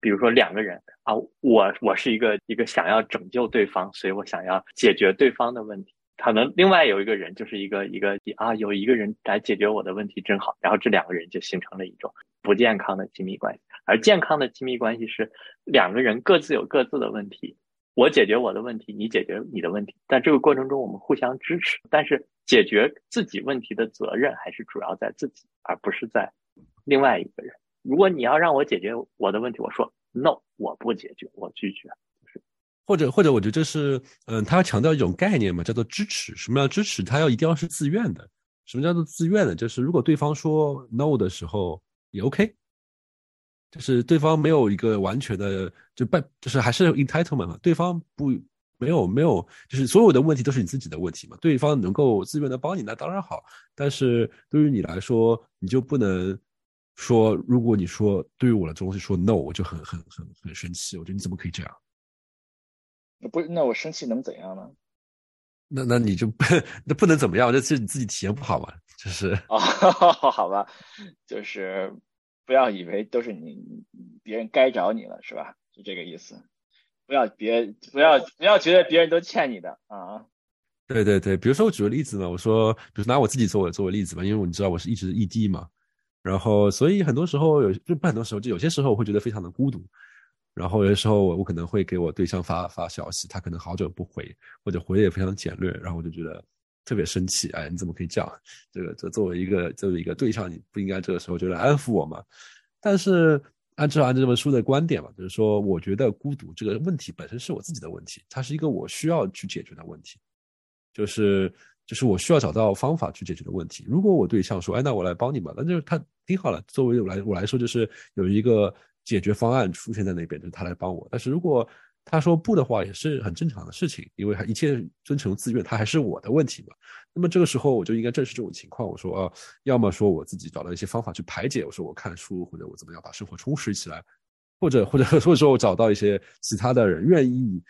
比如说两个人啊，我我是一个一个想要拯救对方，所以我想要解决对方的问题。可能另外有一个人就是一个一个啊，有一个人来解决我的问题真好，然后这两个人就形成了一种不健康的亲密关系。而健康的亲密关系是两个人各自有各自的问题，我解决我的问题，你解决你的问题，但这个过程中我们互相支持。但是解决自己问题的责任还是主要在自己，而不是在另外一个人。如果你要让我解决我的问题，我说 no，我不解决，我拒绝。或者或者，我觉得这是嗯，他要强调一种概念嘛，叫做支持。什么叫支持？他要一定要是自愿的。什么叫做自愿的？就是如果对方说 no 的时候也 OK。就是对方没有一个完全的就办，就是还是 entitlement 嘛。对方不没有没有，就是所有的问题都是你自己的问题嘛。对方能够自愿的帮你，那当然好。但是对于你来说，你就不能说，如果你说对于我的东西说 no，我就很很很很生气。我觉得你怎么可以这样？不，那我生气能怎样呢？那那你就不 *laughs* 那不能怎么样？这是你自己体验不好嘛？就是 *laughs* 啊，好吧，就是。不要以为都是你别人该找你了，是吧？是这个意思。不要别不要不要觉得别人都欠你的啊。对对对，比如说我举个例子嘛，我说，比如拿我自己作为作为例子吧，因为你知道我是一直异地嘛，然后所以很多时候有就不很多时候就有些时候我会觉得非常的孤独，然后有些时候我我可能会给我对象发发消息，他可能好久不回，或者回的也非常简略，然后我就觉得特别生气，哎，你怎么可以这样？这个这作为一个作为一个对象，你不应该这个时候就来安抚我吗？但是按照按照这本书的观点嘛，就是说我觉得孤独这个问题本身是我自己的问题，它是一个我需要去解决的问题。就是就是我需要找到方法去解决的问题。如果我对象说：“哎，那我来帮你吧。”那就是他挺好了。作为我来我来说，就是有一个解决方案出现在那边，就是他来帮我。但是如果他说不的话，也是很正常的事情，因为一切遵从自愿，他还是我的问题嘛。那么这个时候，我就应该正视这种情况。我说：“啊，要么说我自己找到一些方法去排解。我说我看书，或者我怎么样把生活充实起来，或者或者或者说我找到一些其他的人愿意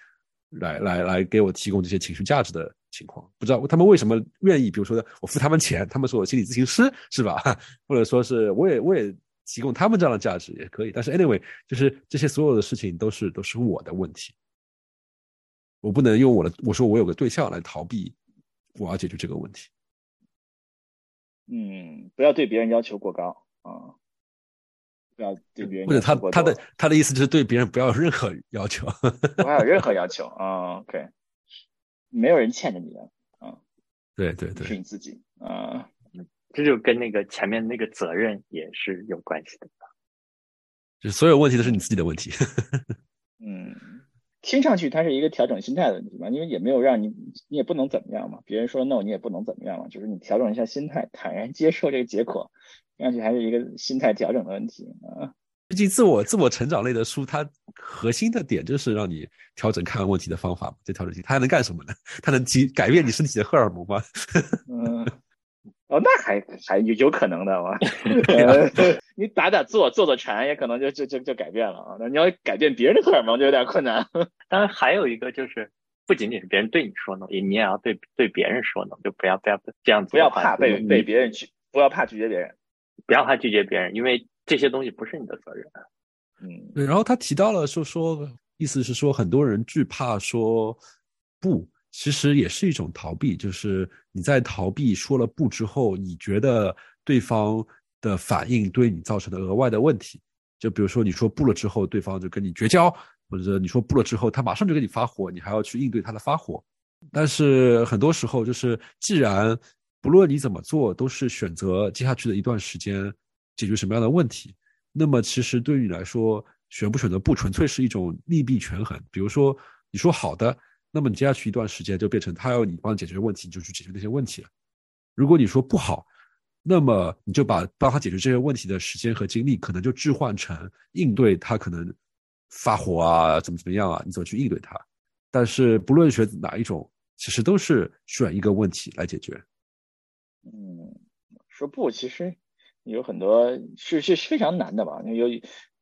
来来来给我提供这些情绪价值的。”情况不知道他们为什么愿意，比如说我付他们钱，他们是我心理咨询师是吧？*laughs* 或者说是我也我也提供他们这样的价值也可以。但是 anyway，就是这些所有的事情都是都是我的问题，我不能用我的我说我有个对象来逃避我要解决这个问题。嗯，不要对别人要求过高啊，不要对别人或者他他的他的意思就是对别人不要有任何要求，不要有任何要求啊。OK。没有人欠着你的啊，对对对，是你自己啊，这就跟那个前面那个责任也是有关系的，就所有问题都是你自己的问题。*laughs* 嗯，听上去它是一个调整心态的问题嘛，因为也没有让你，你也不能怎么样嘛，别人说 no 你也不能怎么样嘛，就是你调整一下心态，坦然接受这个结果，听上去还是一个心态调整的问题啊。毕竟自我自我成长类的书，它核心的点就是让你调整看问题的方法嘛。这调整器它还能干什么呢？它能提改变你身体的荷尔蒙吗？*laughs* 嗯，哦，那还还有有可能的吗？*laughs* 你打打坐坐坐禅，也可能就就就就改变了啊。那你要改变别人的荷尔蒙，就有点困难。*laughs* 当然，还有一个就是，不仅仅是别人对你说 no，也你也要对对别人说 no，就不要不要这样子，不要怕被被别人拒，不要怕拒绝别人，不要怕拒绝别人，因为。这些东西不是你的责任，嗯，对。然后他提到了，说说意思是说，很多人惧怕说不，其实也是一种逃避。就是你在逃避说了不之后，你觉得对方的反应对你造成的额外的问题，就比如说你说不了之后，对方就跟你绝交，或者你说不了之后，他马上就跟你发火，你还要去应对他的发火。但是很多时候，就是既然不论你怎么做，都是选择接下去的一段时间。解决什么样的问题？那么其实对于你来说，选不选择不纯粹是一种利弊权衡。比如说，你说好的，那么你接下去一段时间就变成他要你帮你解决问题，你就去解决那些问题了。如果你说不好，那么你就把帮他解决这些问题的时间和精力，可能就置换成应对他可能发火啊，怎么怎么样啊，你怎么去应对他？但是不论选哪一种，其实都是选一个问题来解决。嗯，说不，其实。有很多是是非常难的吧？有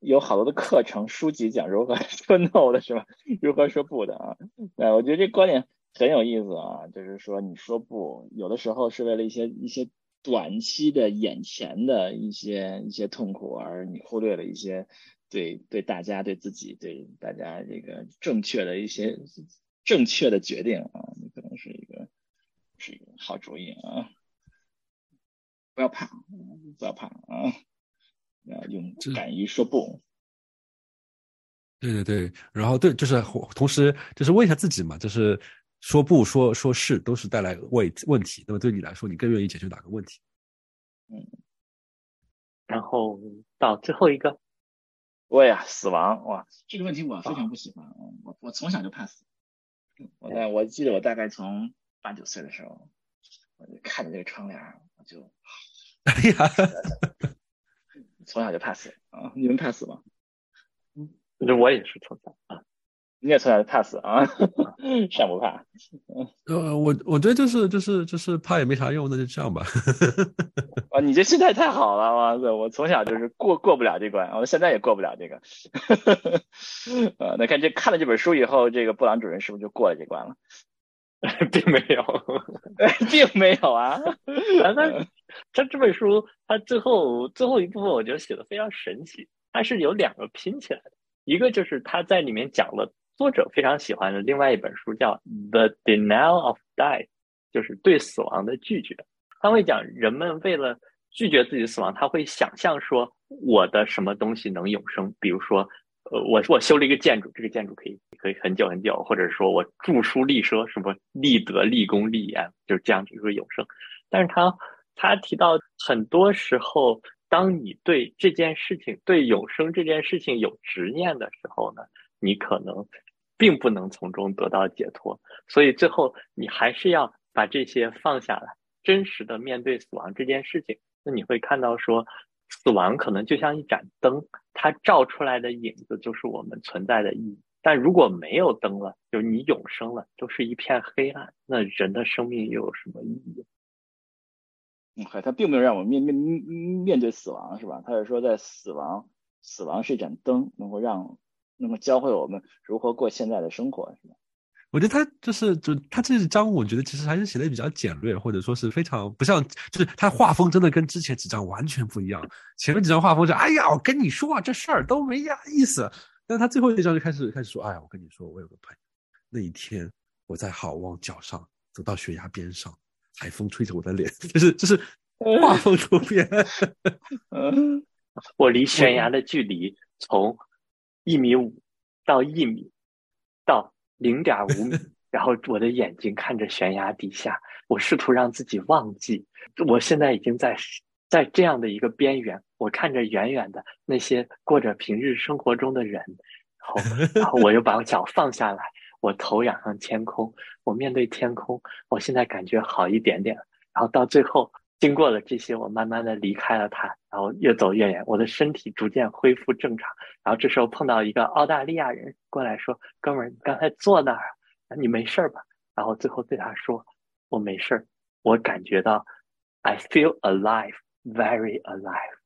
有好多的课程书籍讲如何 *laughs* 说 no 的是吧？如何说不的啊？哎，我觉得这观点很有意思啊，就是说你说不，有的时候是为了一些一些短期的眼前的一些一些痛苦，而你忽略了一些对对大家对自己对大家这个正确的一些正确的决定啊，你可能是一个是一个好主意啊。不要怕，不要怕啊！要用敢于说不。对对对，然后对，就是同时就是问一下自己嘛，就是说不说说是都是带来问问题。那么对你来说，你更愿意解决哪个问题？嗯。然后到最后一个，我呀，死亡哇，这个问题我非常不喜欢。我我从小就怕死。我在我记得我大概从八九岁的时候，我就看着这个窗帘，我就。哎呀，从小就怕死啊！你们怕死吗？那我也是从小啊，你也从小就怕死啊？*laughs* 善不怕？呃，我我觉得就是就是就是怕也没啥用，那就这样吧。啊，*laughs* 你这心态太好了！哇塞，我从小就是过过不了这关，我现在也过不了这个。*laughs* 啊，那看这看了这本书以后，这个布朗主任是不是就过了这关了？*laughs* 并没有，*laughs* 并没有啊！*laughs* 那他这本书，他最后最后一部分，我觉得写的非常神奇。它是有两个拼起来的，一个就是他在里面讲了作者非常喜欢的另外一本书，叫《The Denial of Death》，就是对死亡的拒绝。他会讲人们为了拒绝自己的死亡，他会想象说我的什么东西能永生，比如说。呃，我我修了一个建筑，这个建筑可以可以很久很久，或者说我著书立说，什么立德、立功、立言，就是这样子一个永生。但是他他提到，很多时候，当你对这件事情、对永生这件事情有执念的时候呢，你可能并不能从中得到解脱。所以最后你还是要把这些放下来，真实的面对死亡这件事情。那你会看到说。死亡可能就像一盏灯，它照出来的影子就是我们存在的意义。但如果没有灯了，就你永生了，都是一片黑暗，那人的生命又有什么意义？嗯，他并没有让我们面面面对死亡，是吧？他是说，在死亡，死亡是一盏灯，能够让，能够教会我们如何过现在的生活，是吧？我觉得他就是就他这章，我觉得其实还是写的比较简略，或者说是非常不像，就是他画风真的跟之前几章完全不一样。前面几张画风是，哎呀，我跟你说啊，这事儿都没呀意思。但他最后一章就开始开始说，哎呀，我跟你说，我有个朋友，那一天我在好望角上走到悬崖边上，海风吹着我的脸，就是就是 *laughs* 画风突变。*laughs* 我离悬崖的距离从一米五到一米到。零点五米，*laughs* 然后我的眼睛看着悬崖底下，我试图让自己忘记，我现在已经在在这样的一个边缘，我看着远远的那些过着平日生活中的人，然后 *laughs* 然后我又把脚放下来，我头仰向天空，我面对天空，我现在感觉好一点点，然后到最后。经过了这些，我慢慢的离开了他，然后越走越远，我的身体逐渐恢复正常。然后这时候碰到一个澳大利亚人过来说：“哥们儿，你刚才坐那儿，你没事吧？”然后最后对他说：“我没事儿，我感觉到，I feel alive, very alive。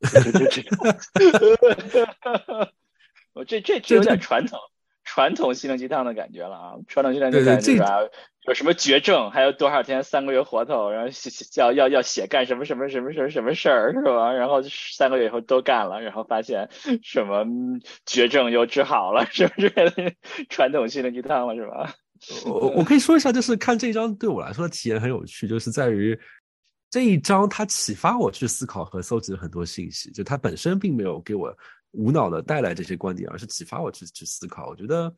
*laughs* *laughs* ”我这这这有点传统。传统心灵鸡汤的感觉了啊！传统心灵鸡汤是吧？有什么绝症，还有多少天，三个月活头，然后要要要写干什么什么什么什么什么事儿是吧？然后三个月以后都干了，然后发现什么绝症又治好了，是不是？传统心灵鸡汤了是吧？我我可以说一下，就是看这一章对我来说的体验很有趣，就是在于这一章它启发我去思考和搜集了很多信息，就它本身并没有给我。无脑的带来这些观点，而是启发我去去思考。我觉得，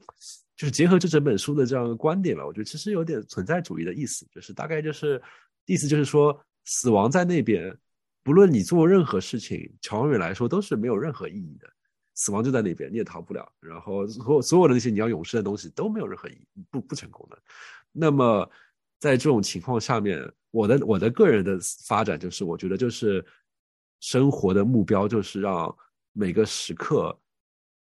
就是结合这整本书的这样的观点吧。我觉得其实有点存在主义的意思，就是大概就是意思就是说，死亡在那边，不论你做任何事情，长远来说都是没有任何意义的。死亡就在那边，你也逃不了。然后所所有的那些你要永生的东西都没有任何意义，不不成功的。那么在这种情况下面，我的我的个人的发展就是，我觉得就是生活的目标就是让。每个时刻，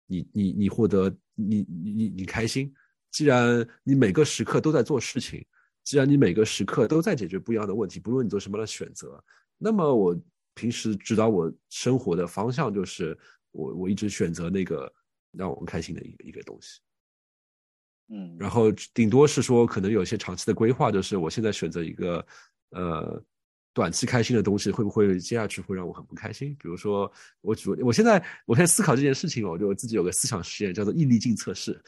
你你你获得你你你你开心。既然你每个时刻都在做事情，既然你每个时刻都在解决不一样的问题，不论你做什么样的选择，那么我平时指导我生活的方向就是我我一直选择那个让我们开心的一个一个东西。嗯，然后顶多是说可能有些长期的规划，就是我现在选择一个呃。短期开心的东西会不会接下去会让我很不开心？比如说，我主我现在我现在思考这件事情，我就自己有个思想实验，叫做毅力镜测试，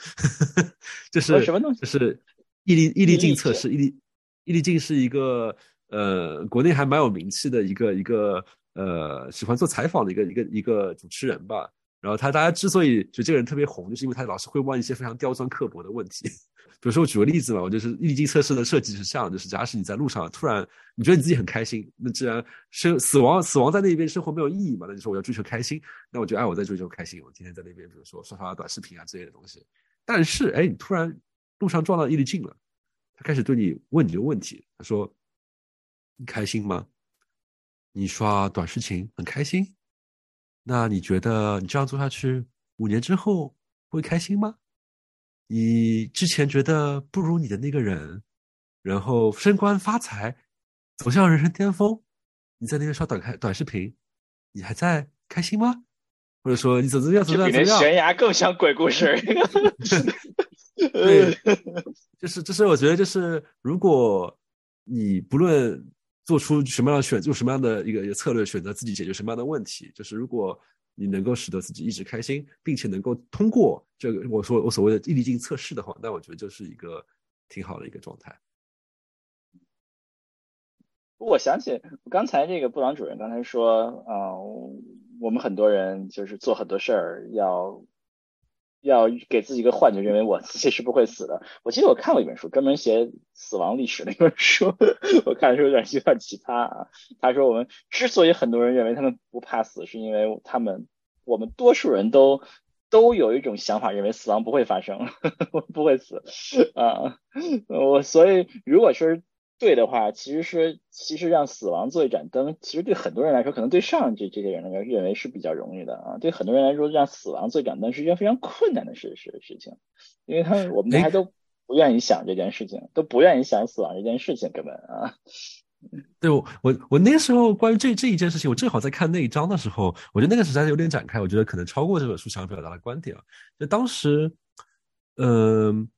*laughs* 就是什么东西？就是毅力毅力镜测试。毅力毅力镜是一个呃，国内还蛮有名气的一个一个呃，喜欢做采访的一个一个一个主持人吧。然后他大家之所以觉得这个人特别红，就是因为他老是会问一些非常刁钻刻薄的问题。比如说，我举个例子嘛，我就是毅力测试的设计是这样，就是假使你在路上突然你觉得你自己很开心，那既然生死亡死亡在那边，生活没有意义嘛，那就说我要追求开心，那我就哎我在追求开心，我今天在那边，比如说刷刷短视频啊之类的东西。但是哎，你突然路上撞到毅力镜了，他开始对你问你的问题，他说你开心吗？你刷短视频很开心？那你觉得你这样做下去，五年之后会开心吗？你之前觉得不如你的那个人，然后升官发财，走向人生巅峰，你在那边刷短开短视频，你还在开心吗？或者说你怎么样怎么样怎么样？悬崖更像鬼故事。对，*laughs* 就是就是我觉得就是如果你不论做出什么样的选，做什么样的一个策略，选择自己解决什么样的问题。就是如果你能够使得自己一直开心，并且能够通过这个我说我所谓的毅力性测试的话，那我觉得就是一个挺好的一个状态。我想起刚才这个布朗主任刚才说，啊，我们很多人就是做很多事儿要要给自己一个幻觉，认为我自己是不会死的。我记得我看过一本书，专门写死亡历史的一本书，*laughs* 我看的时候有点有点奇葩啊。他说我们之所以很多人认为他们不怕死，是因为他们我们多数人都都有一种想法，认为死亡不会发生，*laughs* 不会死啊。我所以如果说。对的话，其实是其实让死亡做一盏灯，其实对很多人来说，可能对上这这些人来说认为是比较容易的啊。对很多人来说，让死亡做一盏灯是一件非常困难的事事事情，因为他们我们大家都不愿意想这件事情，都不愿意想死亡这件事情，根本啊。*laughs* 对我我我那时候关于这这一件事情，我正好在看那一章的时候，我觉得那个实在是有点展开，我觉得可能超过这本书想表达的观点啊。就当时，嗯。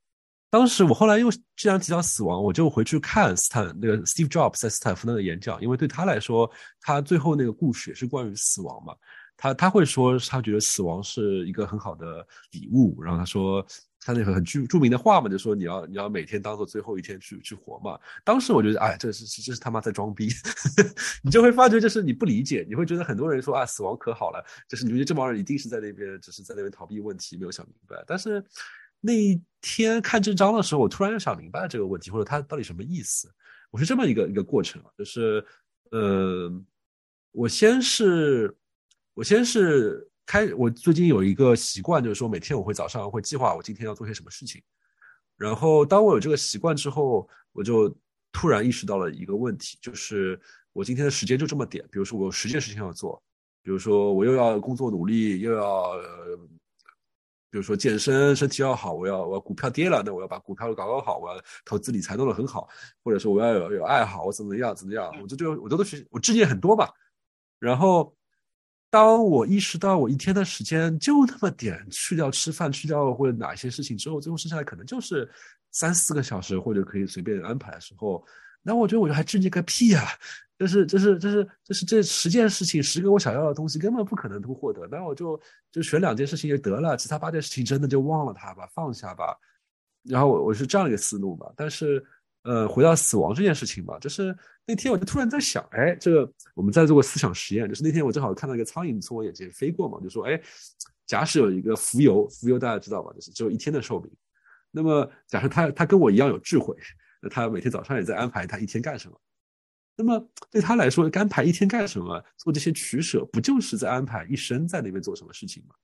当时我后来又既然提到死亡，我就回去看斯坦那个 Steve Jobs 在斯坦福那个演讲，因为对他来说，他最后那个故事也是关于死亡嘛。他他会说，他觉得死亡是一个很好的礼物。然后他说，他那个很著著名的话嘛，就说你要你要每天当做最后一天去去活嘛。当时我觉得，哎，这是这是他妈在装逼。*laughs* 你就会发觉，就是你不理解，你会觉得很多人说啊，死亡可好了，就是你觉得这帮人一定是在那边，只是在那边逃避问题，没有想明白。但是。那一天看这章的时候，我突然就想明白了这个问题，或者它到底什么意思。我是这么一个一个过程，就是，呃，我先是，我先是开，我最近有一个习惯，就是说每天我会早上会计划我今天要做些什么事情。然后当我有这个习惯之后，我就突然意识到了一个问题，就是我今天的时间就这么点。比如说我有十件事情要做，比如说我又要工作努力，又要。比如说健身，身体要好，我要我要股票跌了，那我要把股票搞搞好，我要投资理财弄得很好，或者说我要有有爱好，我怎么样怎么样，我这就我都都是我志业很多吧。然后，当我意识到我一天的时间就那么点，去掉吃饭，去掉或者哪些事情之后，最后剩下来可能就是三四个小时，或者可以随便安排的时候，那我觉得我就还志业个屁啊！就是就是就是就是这十件事情，十个我想要的东西根本不可能都获得，那我就就选两件事情就得了，其他八件事情真的就忘了它吧，放下吧。然后我我是这样一个思路吧。但是呃，回到死亡这件事情吧，就是那天我就突然在想，哎，这个我们在做过思想实验，就是那天我正好看到一个苍蝇从我眼前飞过嘛，就说，哎，假使有一个浮游，浮游大家知道吧，就是只有一天的寿命。那么假设他他跟我一样有智慧，那他每天早上也在安排他一天干什么。那么对他来说，安排一天干什么，做这些取舍，不就是在安排一生在那边做什么事情吗？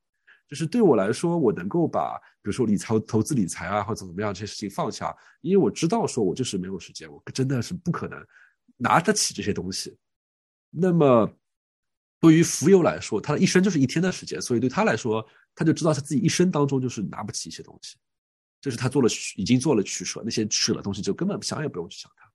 就是对我来说，我能够把，比如说理财、投资理财啊，或者怎么样这些事情放下，因为我知道说我就是没有时间，我真的是不可能拿得起这些东西。那么对于浮游来说，他的一生就是一天的时间，所以对他来说，他就知道他自己一生当中就是拿不起一些东西，就是他做了已经做了取舍，那些取舍的东西就根本想也不用去想它。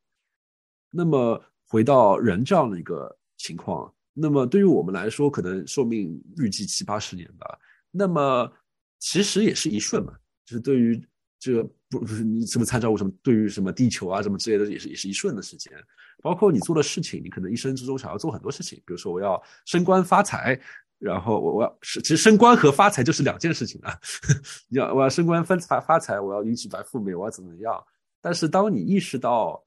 那么。回到人这样的一个情况，那么对于我们来说，可能寿命预计七八十年吧。那么其实也是一瞬嘛，就是对于这个不不是你什么参照物什么，对于什么地球啊什么之类的，也是也是一瞬的时间。包括你做的事情，你可能一生之中想要做很多事情，比如说我要升官发财，然后我我要是其实升官和发财就是两件事情啊。你 *laughs* 要我要升官分财发财，我要迎娶白富美，我要怎么样？但是当你意识到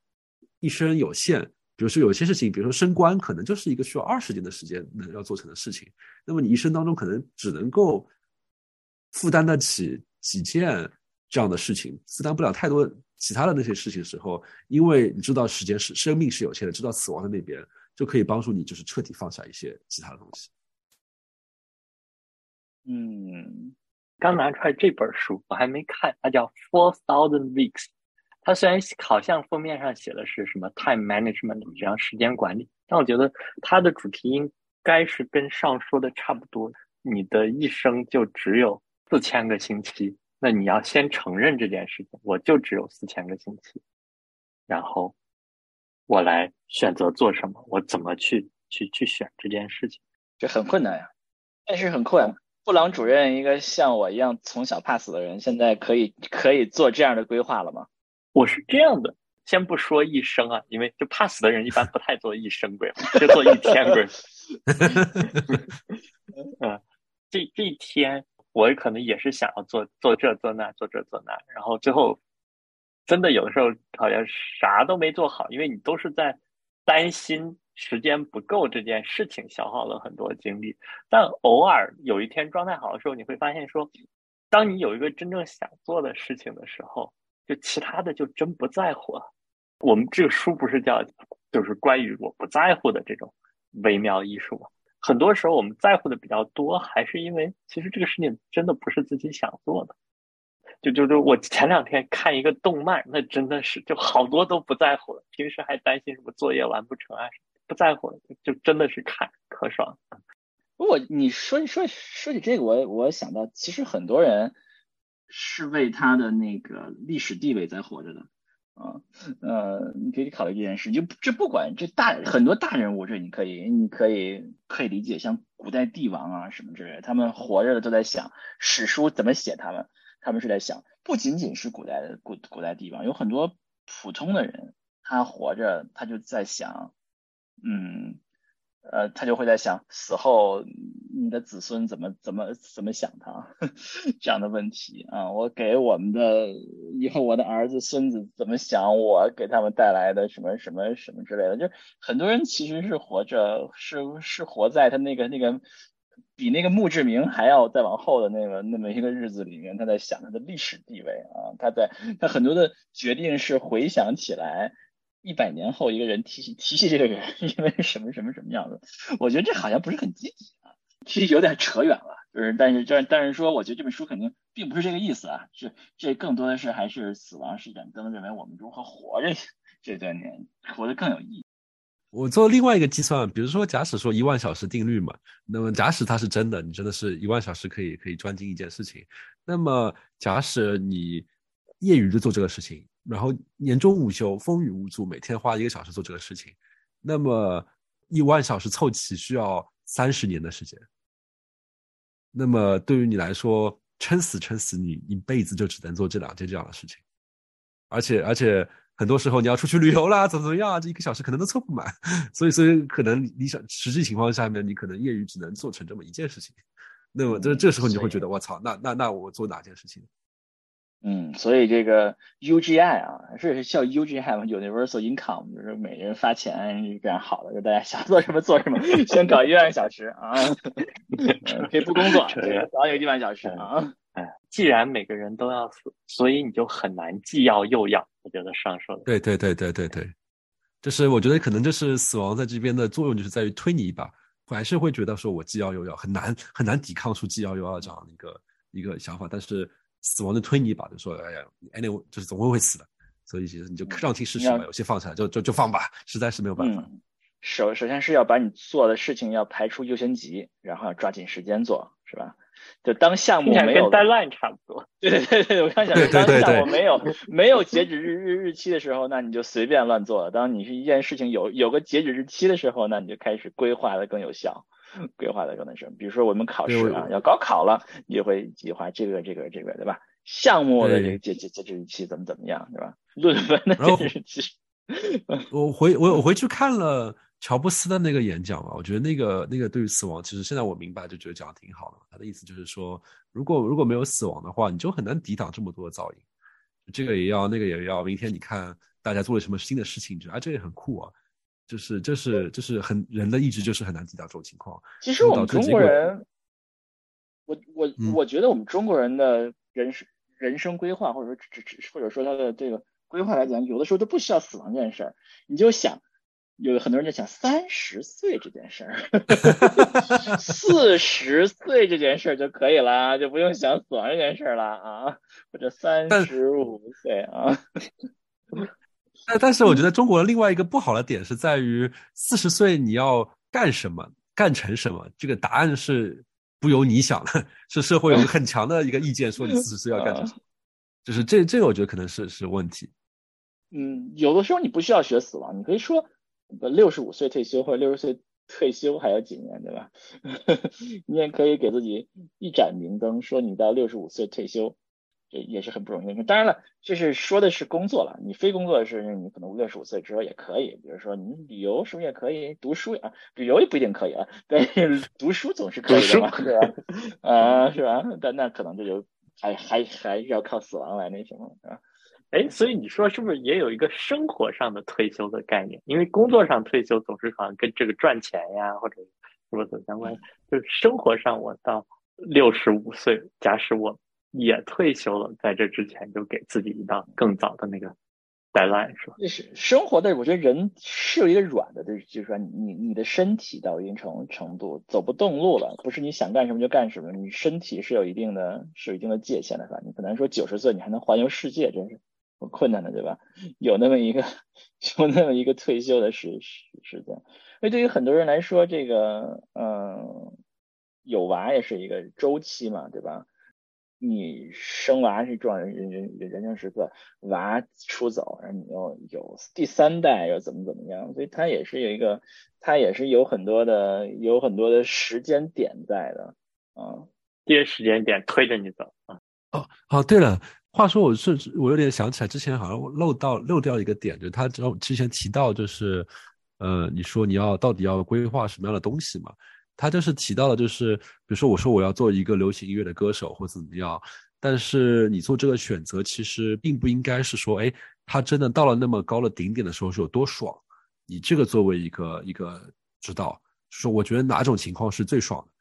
一生有限。比如说有些事情，比如说升官，可能就是一个需要二十年的时间能要做成的事情。那么你一生当中可能只能够负担得起几件这样的事情，负担不了太多其他的那些事情的时候，因为你知道时间是生命是有限的，知道死亡的那边就可以帮助你，就是彻底放下一些其他的东西。嗯，刚拿出来这本书，我还没看，它叫《Four Thousand Weeks》。它虽然好像封面上写的是什么 time management 这样时间管理，但我觉得它的主题应该是跟上说的差不多。你的一生就只有四千个星期，那你要先承认这件事情，我就只有四千个星期，然后我来选择做什么，我怎么去去去选这件事情，这很困难呀，但是很困难。布朗主任一个像我一样从小怕死的人，现在可以可以做这样的规划了吗？我是这样的，先不说一生啊，因为就怕死的人一般不太做一生规划，就做一天规划。*laughs* 嗯，这这一天我可能也是想要做做这做那做这做那，然后最后真的有的时候好像啥都没做好，因为你都是在担心时间不够这件事情，消耗了很多精力。但偶尔有一天状态好的时候，你会发现说，当你有一个真正想做的事情的时候，就其他的就真不在乎了。我们这个书不是叫就是关于我不在乎的这种微妙艺术吗？很多时候我们在乎的比较多，还是因为其实这个事情真的不是自己想做的。就就就我前两天看一个动漫，那真的是就好多都不在乎了。平时还担心什么作业完不成啊，不在乎了，就真的是看可爽。不过你说说说起这个，我我想到其实很多人是为他的那个历史地位在活着的。啊，呃，你可以考虑这件事，就这不管这大很多大人物，这你可以，你可以可以理解，像古代帝王啊什么之类，他们活着的都在想史书怎么写他们，他们是在想，不仅仅是古代的古古代帝王，有很多普通的人，他活着他就在想，嗯。呃，他就会在想死后你的子孙怎么怎么怎么想他 *laughs* 这样的问题啊。我给我们的以后我的儿子孙子怎么想我给他们带来的什么什么什么之类的。就很多人其实是活着是是活在他那个那个比那个墓志铭还要再往后的那个那么一个日子里面，他在想他的历史地位啊。他在他很多的决定是回想起来。一百年后，一个人提起提起这个人，*laughs* 因为什么什么什么样子？我觉得这好像不是很积极啊，其实有点扯远了。就是，但是，但但是说，我觉得这本书肯定并不是这个意思啊。是这更多的是还是死亡是一盏灯，认为我们如何活着这段年活得更有意义。我做另外一个计算，比如说，假使说一万小时定律嘛，那么假使它是真的，你真的是一万小时可以可以专精一件事情。那么假使你业余的做这个事情。然后年终午休，风雨无阻，每天花一个小时做这个事情，那么一万小时凑齐需要三十年的时间。那么对于你来说，撑死撑死，你一辈子就只能做这两件这样的事情。而且而且很多时候你要出去旅游啦，怎么怎么样啊，这一个小时可能都凑不满。*laughs* 所以所以可能理想实际情况下面，你可能业余只能做成这么一件事情。那么这这时候你会觉得，我操，那那那我做哪件事情？嗯，所以这个 UGI 啊，是叫 UGI 嘛？Universal Income，就是每人发钱这样好的，就大家想做什么做什么，先搞一万小时啊，可以不工作，搞有一万小时啊。哎，既然每个人都要死，所以你就很难既要又要。我觉得上说的对对对对对对，就是我觉得可能就是死亡在这边的作用，就是在于推你一把，我还是会觉得说我既要又要，很难很难抵抗出既要又要这样的一个一个想法，但是。死亡的推你一把，就说：“哎呀，anyway，就是总会会死的，所以其实你就让听事实吧，有些放下来就就就放吧，实在是没有办法。首首先是要把你做的事情要排出优先级，然后要抓紧时间做，是吧？就当项目没有 deadline 差不多。对对对对，我刚想说，当项目没有没有截止日日日期的时候，那你就随便乱做了；当你是一件事情有有个截止日期的时候，那你就开始规划的更有效。” *laughs* 规划的可能是，比如说我们考试啊，要高考了，你就会计划这个、这个、这个，对吧？项目的这个截截截止日期怎么怎么样，对吧？论文的截止日期。我回我我回去看了乔布斯的那个演讲嘛，我觉得那个那个对于死亡，其实现在我明白，就觉得讲的挺好的。他的意思就是说，如果如果没有死亡的话，你就很难抵挡这么多的噪音，这个也要，那个也要。明天你看大家做了什么新的事情，觉得啊，这也很酷啊。就是，这是，这是很人的意志，就是很难抵挡这种情况。其实我们中国人，我我我觉得我们中国人的人生人生规划，或者说只只或者说他的这个规划来讲，有的时候都不需要死亡这件事儿。你就想，有很多人在想三十岁这件事儿，*laughs* 四十岁这件事儿就可以了，就不用想死亡这件事儿了啊，或者三十五岁啊。*laughs* 但但是我觉得中国另外一个不好的点是在于四十岁你要干什么干成什么，这个答案是不由你想的，是社会有个很强的一个意见说你四十岁要干成什么，*laughs* 就是这这个我觉得可能是是问题。嗯，有的时候你不需要学死亡，你可以说六十五岁退休或者六十岁退休还有几年，对吧？*laughs* 你也可以给自己一盏明灯，说你到六十五岁退休。这也是很不容易的。当然了，这是说的是工作了，你非工作的是你可能六十五岁之后也可以，比如说你旅游是不是也可以？读书啊，旅游也不一定可以啊，但是 *laughs* 读书总是可以的嘛，*laughs* 是吧？啊，是吧？但那可能这就还还还是要靠死亡来那什么，是吧？哎，所以你说是不是也有一个生活上的退休的概念？因为工作上退休总是好像跟这个赚钱呀或者什么相关，就是生活上我到六十五岁，假使我也退休了，在这之前就给自己一道更早的那个 deadline，是吧？是生活的，我觉得人是有一个软的，就是就是说你你的身体到一定程程度走不动路了，不是你想干什么就干什么，你身体是有一定的是有一定的界限的，是吧？你不能说九十岁你还能环游世界，真是。很困难的，对吧？有那么一个，有那么一个退休的时时时间。所以对于很多人来说，这个，嗯，有娃也是一个周期嘛，对吧？你生娃是重要人人人生时刻，娃出走，然后你又有第三代，又怎么怎么样？所以它也是有一个，它也是有很多的，有很多的时间点在的，啊，这些时间点推着你走啊。哦，哦，对了。话说，我是我有点想起来，之前好像漏到漏掉一个点，就是他之之前提到，就是呃，你说你要到底要规划什么样的东西嘛？他就是提到了，就是比如说我说我要做一个流行音乐的歌手或怎么样，但是你做这个选择，其实并不应该是说，哎，他真的到了那么高的顶点的时候是有多爽？你这个作为一个一个指导，说我觉得哪种情况是最爽的，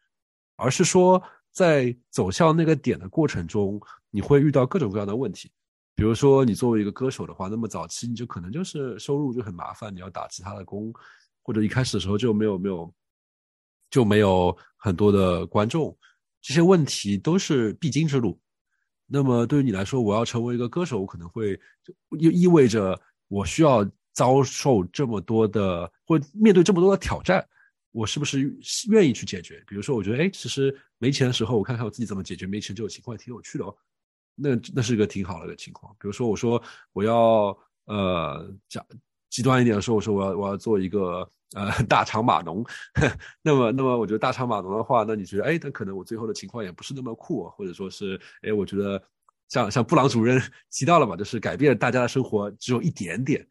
而是说。在走向那个点的过程中，你会遇到各种各样的问题。比如说，你作为一个歌手的话，那么早期你就可能就是收入就很麻烦，你要打其他的工，或者一开始的时候就没有没有就没有很多的观众，这些问题都是必经之路。那么对于你来说，我要成为一个歌手，我可能会就意味着我需要遭受这么多的，或面对这么多的挑战。我是不是愿意去解决？比如说，我觉得，哎，其实没钱的时候，我看看我自己怎么解决没钱这种情况，挺有趣的哦。那那是一个挺好的一个情况。比如说，我说我要呃讲极端一点的说，我说我要我要做一个呃大厂码农。那 *laughs* 么那么，我觉得大厂码农的话，那你觉得，哎，那可能我最后的情况也不是那么酷，或者说是，哎，我觉得像像布朗主任 *laughs* 提到了嘛，就是改变大家的生活只有一点点。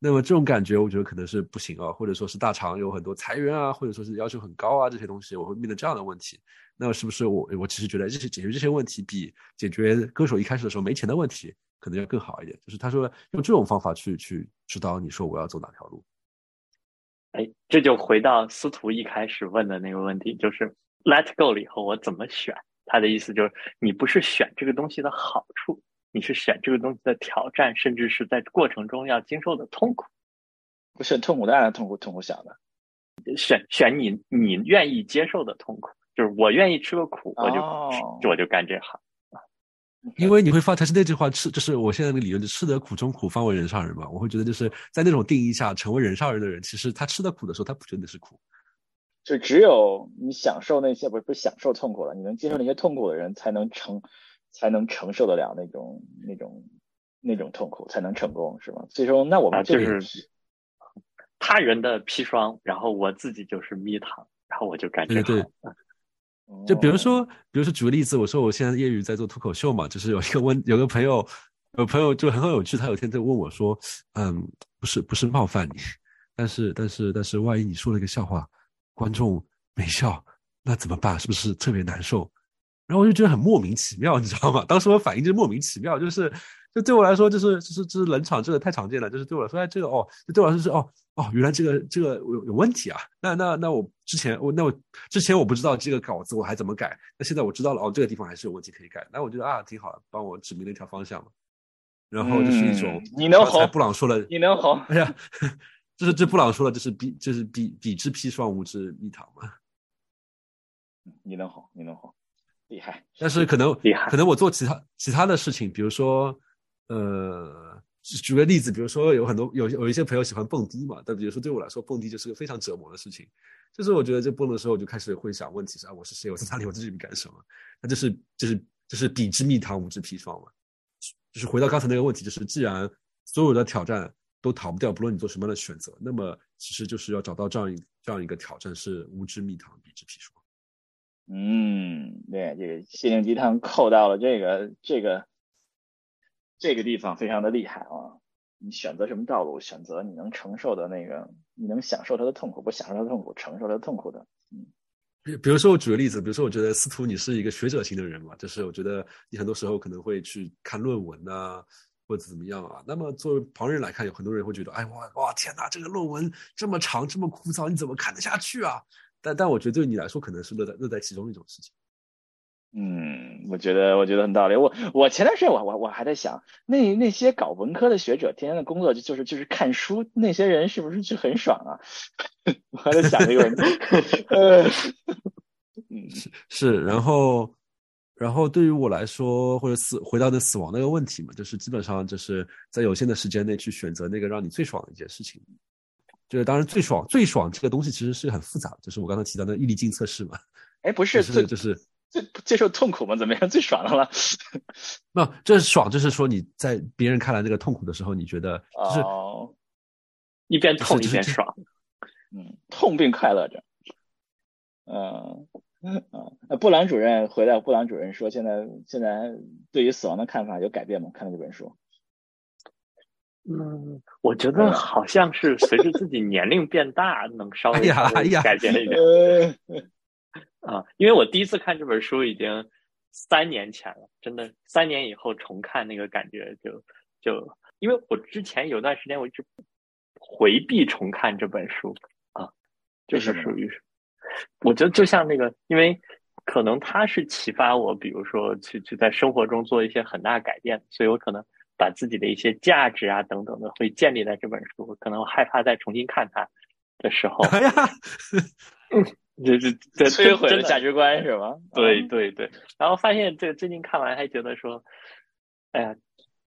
那么这种感觉，我觉得可能是不行啊，或者说是大厂有很多裁员啊，或者说是要求很高啊，这些东西我会面对这样的问题。那么是不是我我其实觉得这些解决这些问题，比解决歌手一开始的时候没钱的问题可能要更好一点？就是他说用这种方法去去指导你说我要走哪条路。哎，这就回到司徒一开始问的那个问题，就是 Let Go 了以后我怎么选？他的意思就是你不是选这个东西的好处。你是选这个东西的挑战，甚至是在过程中要经受的痛苦。不是痛苦当然痛苦，痛苦小的。选选你你愿意接受的痛苦，就是我愿意吃个苦，我就我就干这行啊。因为你会发，他是那句话，吃就是我现在的理论，就吃得苦中苦，方为人上人嘛。我会觉得就是在那种定义下，成为人上人的人，其实他吃的苦的时候，他不觉得是苦。就只有你享受那些，不是不享受痛苦了，你能接受那些痛苦的人，才能承。才能承受得了那种那种那种痛苦，才能成功，是吗？所以说，那我们就是他人的砒霜，然后我自己就是蜜糖，然后我就感觉对。就比如说，比如说举个例子，我说我现在业余在做脱口秀嘛，就是有一个问，有个朋友，有朋友就很很有趣，他有天在问我说，嗯，不是不是冒犯你，但是但是但是，万一你说了一个笑话，观众没笑，那怎么办？是不是特别难受？然后我就觉得很莫名其妙，你知道吗？*laughs* 当时我反应就是莫名其妙，就是，就对我来说，就是就是就是冷场，这个太常见了。就是对我来说，哎，这个哦，就对我来说是哦哦，原来这个这个有有问题啊。那那那我之前我那我之前我不知道这个稿子我还怎么改，那现在我知道了哦，这个地方还是有问题可以改。那我觉得啊，挺好的，帮我指明了一条方向嘛。然后就是一种，你能好，布朗说了，你能好。哎呀，*laughs* 这是这布朗说了，就是比就是比比之砒霜无之蜜糖嘛。你能好，你能红。厉害，但是可能厉害，可能我做其他其他的事情，比如说，呃，举个例子，比如说有很多有有一些朋友喜欢蹦迪嘛，但比如说对我来说，蹦迪就是个非常折磨的事情。就是我觉得这蹦的时候，我就开始会想问题是啊，我是谁？我在哪里？我在这里干什么？那就是就是就是彼之蜜糖，吾之砒霜嘛。就是回到刚才那个问题，就是既然所有的挑战都逃不掉，不论你做什么样的选择，那么其实就是要找到这样一这样一个挑战是无之蜜糖，彼之砒霜。嗯，对，这个心灵鸡汤扣到了这个这个这个地方非常的厉害啊！你选择什么道路，选择你能承受的那个，你能享受它的痛苦，不享受它的痛苦，承受它的痛苦的。嗯，比比如说我举个例子，比如说我觉得司徒你是一个学者型的人嘛，就是我觉得你很多时候可能会去看论文呐，或者怎么样啊。那么作为旁人来看，有很多人会觉得，哎哇哇天哪，这个论文这么长这么枯燥，你怎么看得下去啊？但但我觉得对你来说可能是乐在乐在其中的一种事情。嗯，我觉得我觉得很道理。我我前段时间我我我还在想，那那些搞文科的学者，天天的工作就就是就是看书，那些人是不是就很爽啊？*laughs* 我还在想这个问题。呃，*laughs* 嗯，*laughs* 是是，然后然后对于我来说，或者死回到那死亡那个问题嘛，就是基本上就是在有限的时间内去选择那个让你最爽的一件事情。就是当然最爽最爽这个东西其实是很复杂的，就是我刚才提到的毅力镜测试嘛。哎，不是，是就是。最接受痛苦吗？怎么样？最爽的了？*laughs* 那这爽就是说你在别人看来那个痛苦的时候，你觉得就是一边痛一边爽，嗯，痛并快乐着。嗯嗯，那布朗主任回来，布朗主任说，现在现在对于死亡的看法有改变吗？看了这本书。嗯，我觉得好像是随着自己年龄变大，能稍微改变一点。啊，因为我第一次看这本书已经三年前了，真的三年以后重看那个感觉就就，因为我之前有段时间我一直回避重看这本书啊，就是属于，我觉得就像那个，因为可能它是启发我，比如说去去在生活中做一些很大改变，所以我可能把自己的一些价值啊等等的会建立在这本书，可能我害怕再重新看它的时候。哎呀，*laughs* 嗯。这这这摧毁了价值观是吗？对对对，然后发现这最近看完还觉得说，哎呀，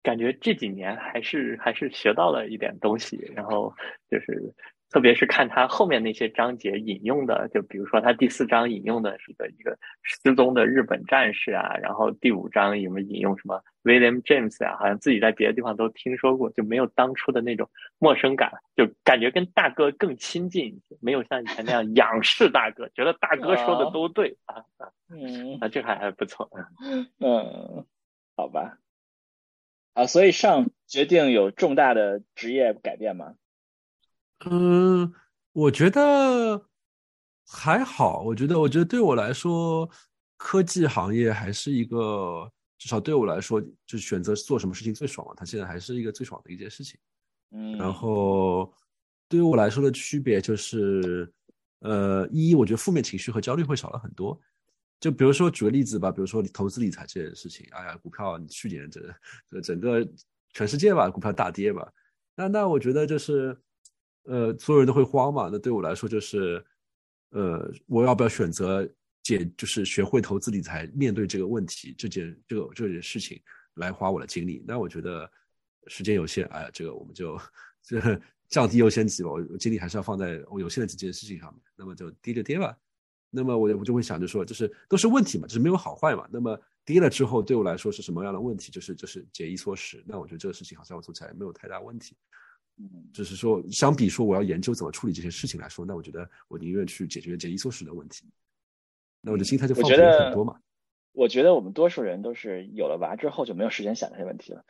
感觉这几年还是还是学到了一点东西，然后就是。特别是看他后面那些章节引用的，就比如说他第四章引用的是个一个失踪的日本战士啊，然后第五章有没有引用什么 William James 啊？好像自己在别的地方都听说过，就没有当初的那种陌生感，就感觉跟大哥更亲近一些，没有像以前那样 *laughs* 仰视大哥，觉得大哥说的都对啊啊，嗯啊，这还还不错，*laughs* 嗯，好吧，啊，所以上决定有重大的职业改变吗？嗯，我觉得还好。我觉得，我觉得对我来说，科技行业还是一个，至少对我来说，就选择做什么事情最爽嘛。它现在还是一个最爽的一件事情。嗯，然后对于我来说的区别就是，呃，一，我觉得负面情绪和焦虑会少了很多。就比如说举个例子吧，比如说你投资理财这件事情，哎呀，股票去年这这整个全世界吧，股票大跌吧，那那我觉得就是。呃，所有人都会慌嘛。那对我来说就是，呃，我要不要选择解，就是学会投资理财，面对这个问题，这件这个这件事情来花我的精力？那我觉得时间有限，哎呀，这个我们就这降低优先级吧。我精力还是要放在我有限的几件事情上面。那么就跌就跌吧。那么我我就会想着说，就是都是问题嘛，就是没有好坏嘛。那么跌了之后，对我来说是什么样的问题？就是就是节衣缩食。那我觉得这个事情好像我做起来没有太大问题。嗯，就是说，相比说我要研究怎么处理这些事情来说，那我觉得我宁愿去解决节衣缩食的问题。那我的心态就放平很多嘛。我觉得我们多数人都是有了娃之后就没有时间想这些问题了。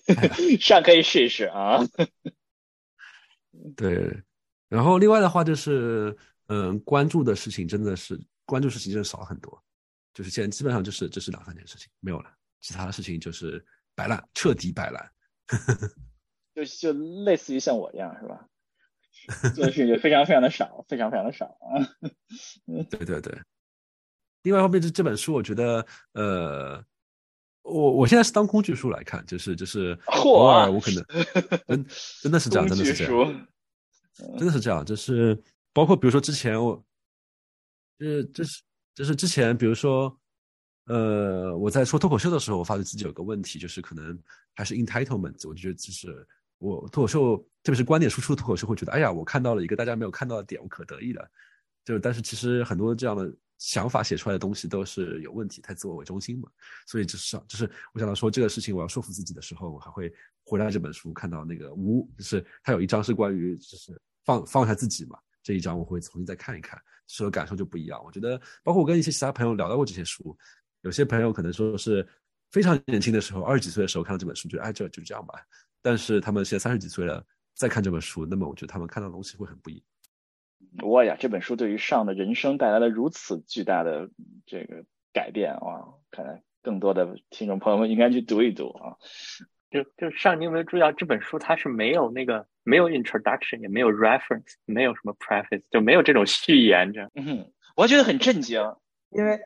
*laughs* 上可以试一试啊。对，然后另外的话就是，嗯，关注的事情真的是关注事情真的少了很多，就是现在基本上就是这是两三件事情没有了，其他的事情就是摆烂，彻底摆烂。*laughs* 就就类似于像我一样是吧？*laughs* 做的事情就非常非常的少，非常非常的少啊。对对对。另外一方面，这这本书我觉得，呃，我我现在是当工具书来看，就是就是偶尔我可能 *laughs* 真真的是这样，真的是这样，真的是这样。就是包括比如说之前我，就是就是就是之前比如说。呃，我在说脱口秀的时候，我发觉自己有个问题，就是可能还是 entitlement。我就觉得，就是我脱口秀，特别是观点输出脱口秀，会觉得，哎呀，我看到了一个大家没有看到的点，我可得意了。就但是其实很多这样的想法写出来的东西都是有问题，太自我为中心嘛。所以就是就是我想到说这个事情，我要说服自己的时候，我还会回来这本书看到那个无，就是它有一章是关于就是放放下自己嘛。这一章我会重新再看一看，所有感受就不一样。我觉得，包括我跟一些其他朋友聊到过这些书。有些朋友可能说是非常年轻的时候，二十几岁的时候看到这本书，觉得哎，这就这样吧。但是他们现在三十几岁了，再看这本书，那么我觉得他们看到的东西会很不一样。哇呀，这本书对于上的人生带来了如此巨大的这个改变啊！看来更多的听众朋友们应该去读一读啊。就就上，你有没有注意到这本书它是没有那个没有 introduction，也没有 reference，没有什么 preface，就没有这种序言这样。嗯，我觉得很震惊，因为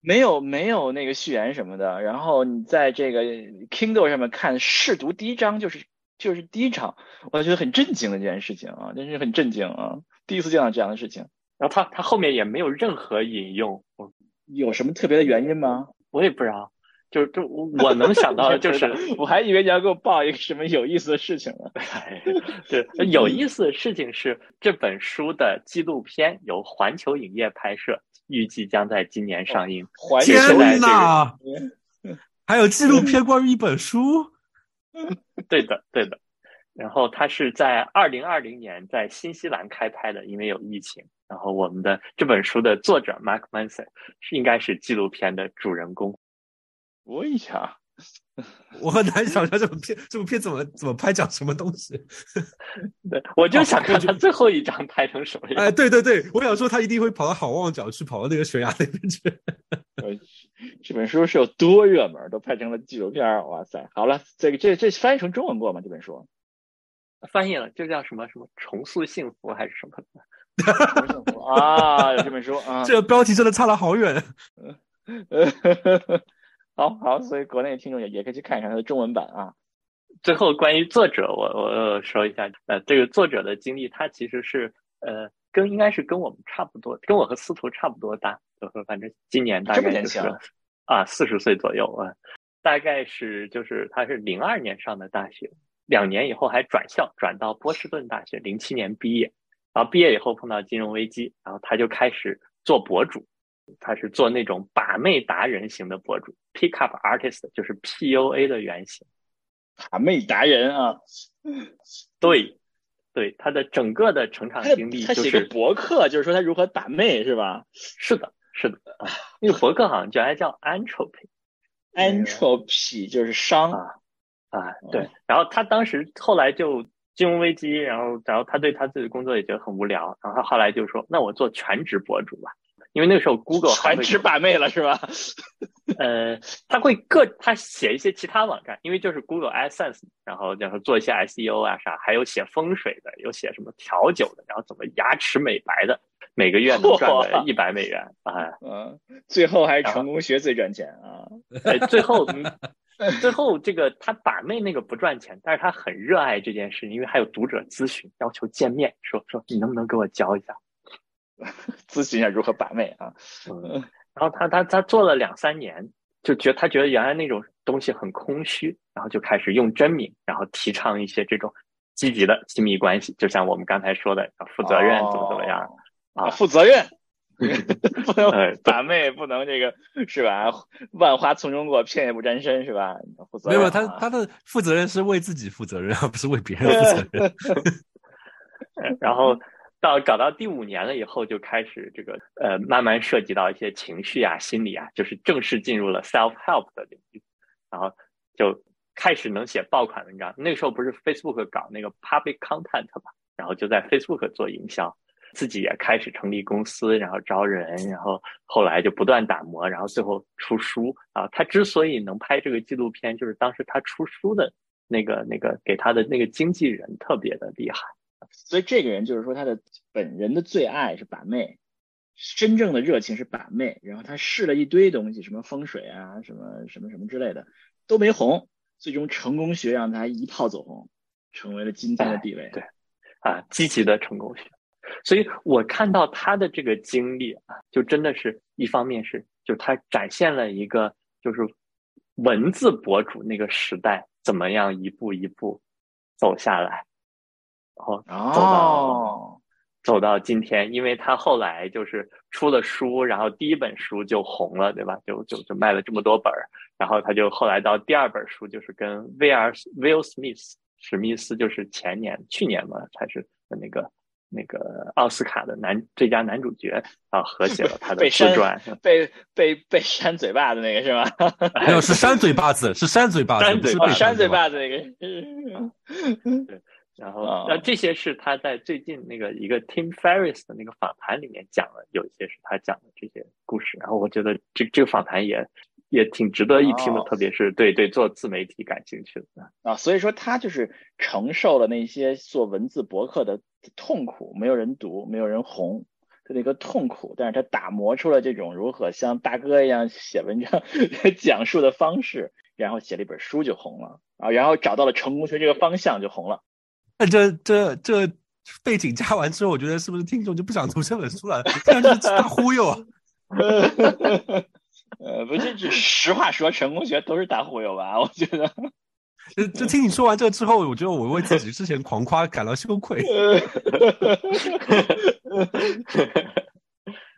没有没有那个序言什么的。然后你在这个 Kindle 上面看试读第一章就是就是第一章，我觉得很震惊的这件事情啊，真是很震惊啊！第一次见到这样的事情。然后他他后面也没有任何引用，有什么特别的原因吗？我也不知道。就就我能想到的就是，*laughs* 我还以为你要给我报一个什么有意思的事情呢。对，有意思的事情是这本书的纪录片由环球影业拍摄，预计将在今年上映。天哪！还有纪录片关于一本书？*laughs* 对的，对的。然后它是在二零二零年在新西兰开拍的，因为有疫情。然后我们的这本书的作者 Mark Manson 是应该是纪录片的主人公。问下，*laughs* 我很难想象这部片，*laughs* 这部片怎么怎么拍，讲什么东西？*laughs* 对，我就想看他最后一张拍成什么样。哎，对对对，我想说他一定会跑到好望角去，跑到那个悬崖那边去。这本书是有多热门，都拍成了纪录片。哇塞，好了，这个这这翻译成中文过吗？这本书翻译了，就叫什么什么重塑幸福还是什么的？*laughs* 啊，这本书啊，*laughs* 这个标题真的差了好远。*laughs* 好好，所以国内的听众也也可以去看一看它的中文版啊。最后，关于作者，我我说一下，呃，这个作者的经历，他其实是呃，跟应该是跟我们差不多，跟我和司徒差不多大，就是反正今年大概就是啊四十岁左右啊，大概是就是他是零二年上的大学，两年以后还转校转到波士顿大学，零七年毕业，然后毕业以后碰到金融危机，然后他就开始做博主。他是做那种把妹达人型的博主，pick up artist 就是 PUA 的原型，把妹达人啊，*laughs* 对，对，他的整个的成长经历，他写个博客，就是说他如何把妹，是吧？是的，是的啊，那个博客好像叫还叫 entropy，entropy 就是商啊啊，对，然后他当时后来就金融危机，然后然后他对他自己的工作也觉得很无聊，然后他后来就说，那我做全职博主吧。因为那个时候，Google 全职把妹了，是吧？*laughs* 呃，他会各他写一些其他网站，因为就是 Google AdSense，然后然后做一些 SEO 啊啥，还有写风水的，有写什么调酒的，然后怎么牙齿美白的，每个月能赚个一百美元啊。嗯，最后还是成功学最赚钱啊。哎，最后 *laughs* 最后这个他把妹那个不赚钱，但是他很热爱这件事，因为还有读者咨询要求见面，说说你能不能给我教一下。*laughs* 咨询一下如何把妹啊，嗯，然后他他他做了两三年，就觉得他觉得原来那种东西很空虚，然后就开始用真名，然后提倡一些这种积极的亲密关系，就像我们刚才说的，要负责任，怎么怎么样啊？负责任，*laughs* 不能把妹，不能这个是吧？万花丛中过，片叶不沾身是吧？负责没有，他他的负责任是为自己负责任，而不是为别人负责任。*laughs* 然后。到搞到第五年了以后，就开始这个呃，慢慢涉及到一些情绪啊、心理啊，就是正式进入了 self help 的领域，然后就开始能写爆款文章。那个时候不是 Facebook 搞那个 public content 嘛，然后就在 Facebook 做营销，自己也开始成立公司，然后招人，然后后来就不断打磨，然后最后出书啊。他之所以能拍这个纪录片，就是当时他出书的那个那个给他的那个经纪人特别的厉害。所以这个人就是说，他的本人的最爱是把妹，真正的热情是把妹。然后他试了一堆东西，什么风水啊，什么什么什么之类的，都没红。最终成功学让他一炮走红，成为了今天的地位。对，啊，积极的成功学。所以我看到他的这个经历啊，就真的是一方面是，就他展现了一个就是文字博主那个时代怎么样一步一步走下来。然后走到走到今天，因为他后来就是出了书，然后第一本书就红了，对吧？就就就卖了这么多本儿，然后他就后来到第二本书，就是跟威尔 Will Smith 史密斯，就是前年去年嘛，才是那个那个奥斯卡的男最佳男主角啊，合写了他的被自传，被被被扇嘴巴的那个是吧？没有，是扇嘴巴子，是扇嘴巴子，扇嘴哦，不是被扇嘴巴巴的那个。对然后，啊那这些是他在最近那个一个 Tim Ferriss 的那个访谈里面讲了，有一些是他讲的这些故事。然后我觉得这这个访谈也也挺值得一听的，哦特别是对对做自媒体感兴趣的。啊，所以说他就是承受了那些做文字博客的痛苦，没有人读，没有人红的那个痛苦，但是他打磨出了这种如何像大哥一样写文章 *laughs* 讲述的方式，然后写了一本书就红了啊，然后找到了成功学这个方向就红了。那这这这背景加完之后，我觉得是不是听众就不想读这本书了？*laughs* 这样就是大忽悠啊！*laughs* *laughs* 呃，不，是这实话说，成功学都是大忽悠吧？*laughs* 我觉得。就就听你说完这之后，我觉得我为自己之前狂夸感到羞愧。*laughs*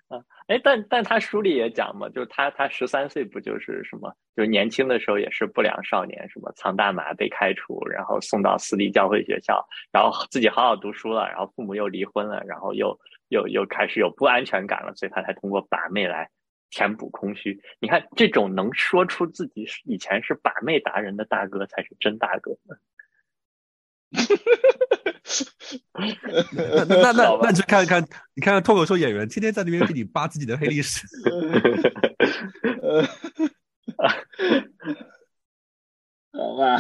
啊，哎，但但他书里也讲嘛，就是他他十三岁不就是什么，就是年轻的时候也是不良少年，什么藏大麻被开除，然后送到私立教会学校，然后自己好好读书了，然后父母又离婚了，然后又又又开始有不安全感了，所以他才通过把妹来填补空虚。你看，这种能说出自己是以前是把妹达人的大哥，才是真大哥。那那 *laughs* 那那你就看看，你看看脱口秀演员，天天在那边给你扒自己的黑历史。*laughs* *laughs* 好吧，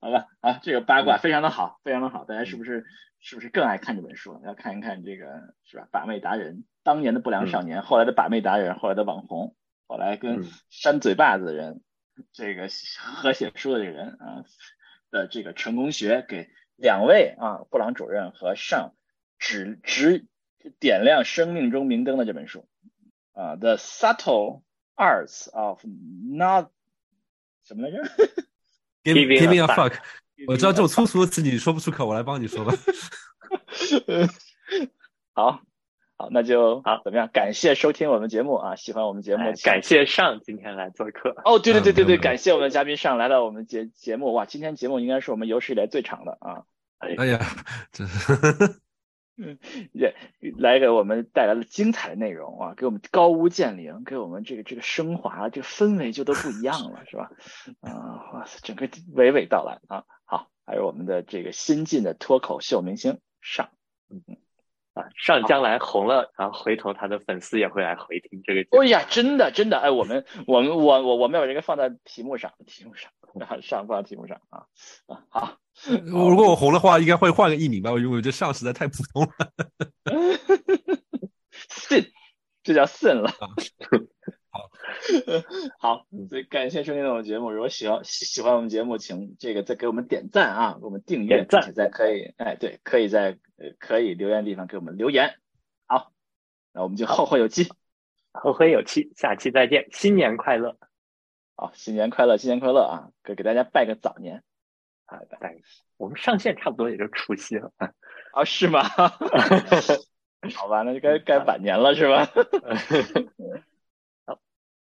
好吧，啊，这个八卦非常的好，非常的好，大家是不是是不是更爱看这本书？要看一看这个是吧？把妹达人，当年的不良少年，后来的把妹达人，后来的网红，后来跟嗯。扇嘴巴子的人，这个和写书的这个人啊的这个成功学，给两位啊布朗主任和上指指点亮生命中明灯的这本书。啊，The Subtle Arts of Not 什么来着？Give Giving a a fuck，我知道这种粗俗的词你说不出口，我来帮你说吧。*laughs* 好，好，那就好怎么样？感谢收听我们节目啊！喜欢我们节目哎，感谢上今天来做客。哦，对对对对对，嗯感谢我们的嘉宾上来到我们节节目，哇，今天节目应该是我们有史以来最长的啊，哎呀，这 *laughs* 也来给我们带来了精彩的内容啊，给我们高屋建瓴，给我们这个这个升华，这个氛围就都不一样了，*laughs* 是吧？啊，哇塞，整个娓娓道来啊，好，还有我们的这个新晋的脱口秀明星上。啊，上将来红了，然后回头他的粉丝也会来回听这个节目。哎呀，真的真的，哎，我们 *laughs* 我们我我我们要把这个放在题目上，题目上，然后上放在题目上啊啊好，如果我红的话，应该会换个艺名吧，因为我觉得上实在太普通了。*laughs* 信，这叫信了。*laughs* *laughs* 好，好，所以感谢收听我们节目。如果喜欢喜喜欢我们节目，请这个再给我们点赞啊，给我们订阅，点赞并且在可以哎对，可以在呃可以留言的地方给我们留言。好，那我们就后会有期。后会有期，下期再见，新年快乐好，新年快乐，新年快乐啊！给给大家拜个早年啊！大概我们上线差不多也就除夕了。*laughs* 啊，是吗？*laughs* 好吧，那就该该晚年了是吧？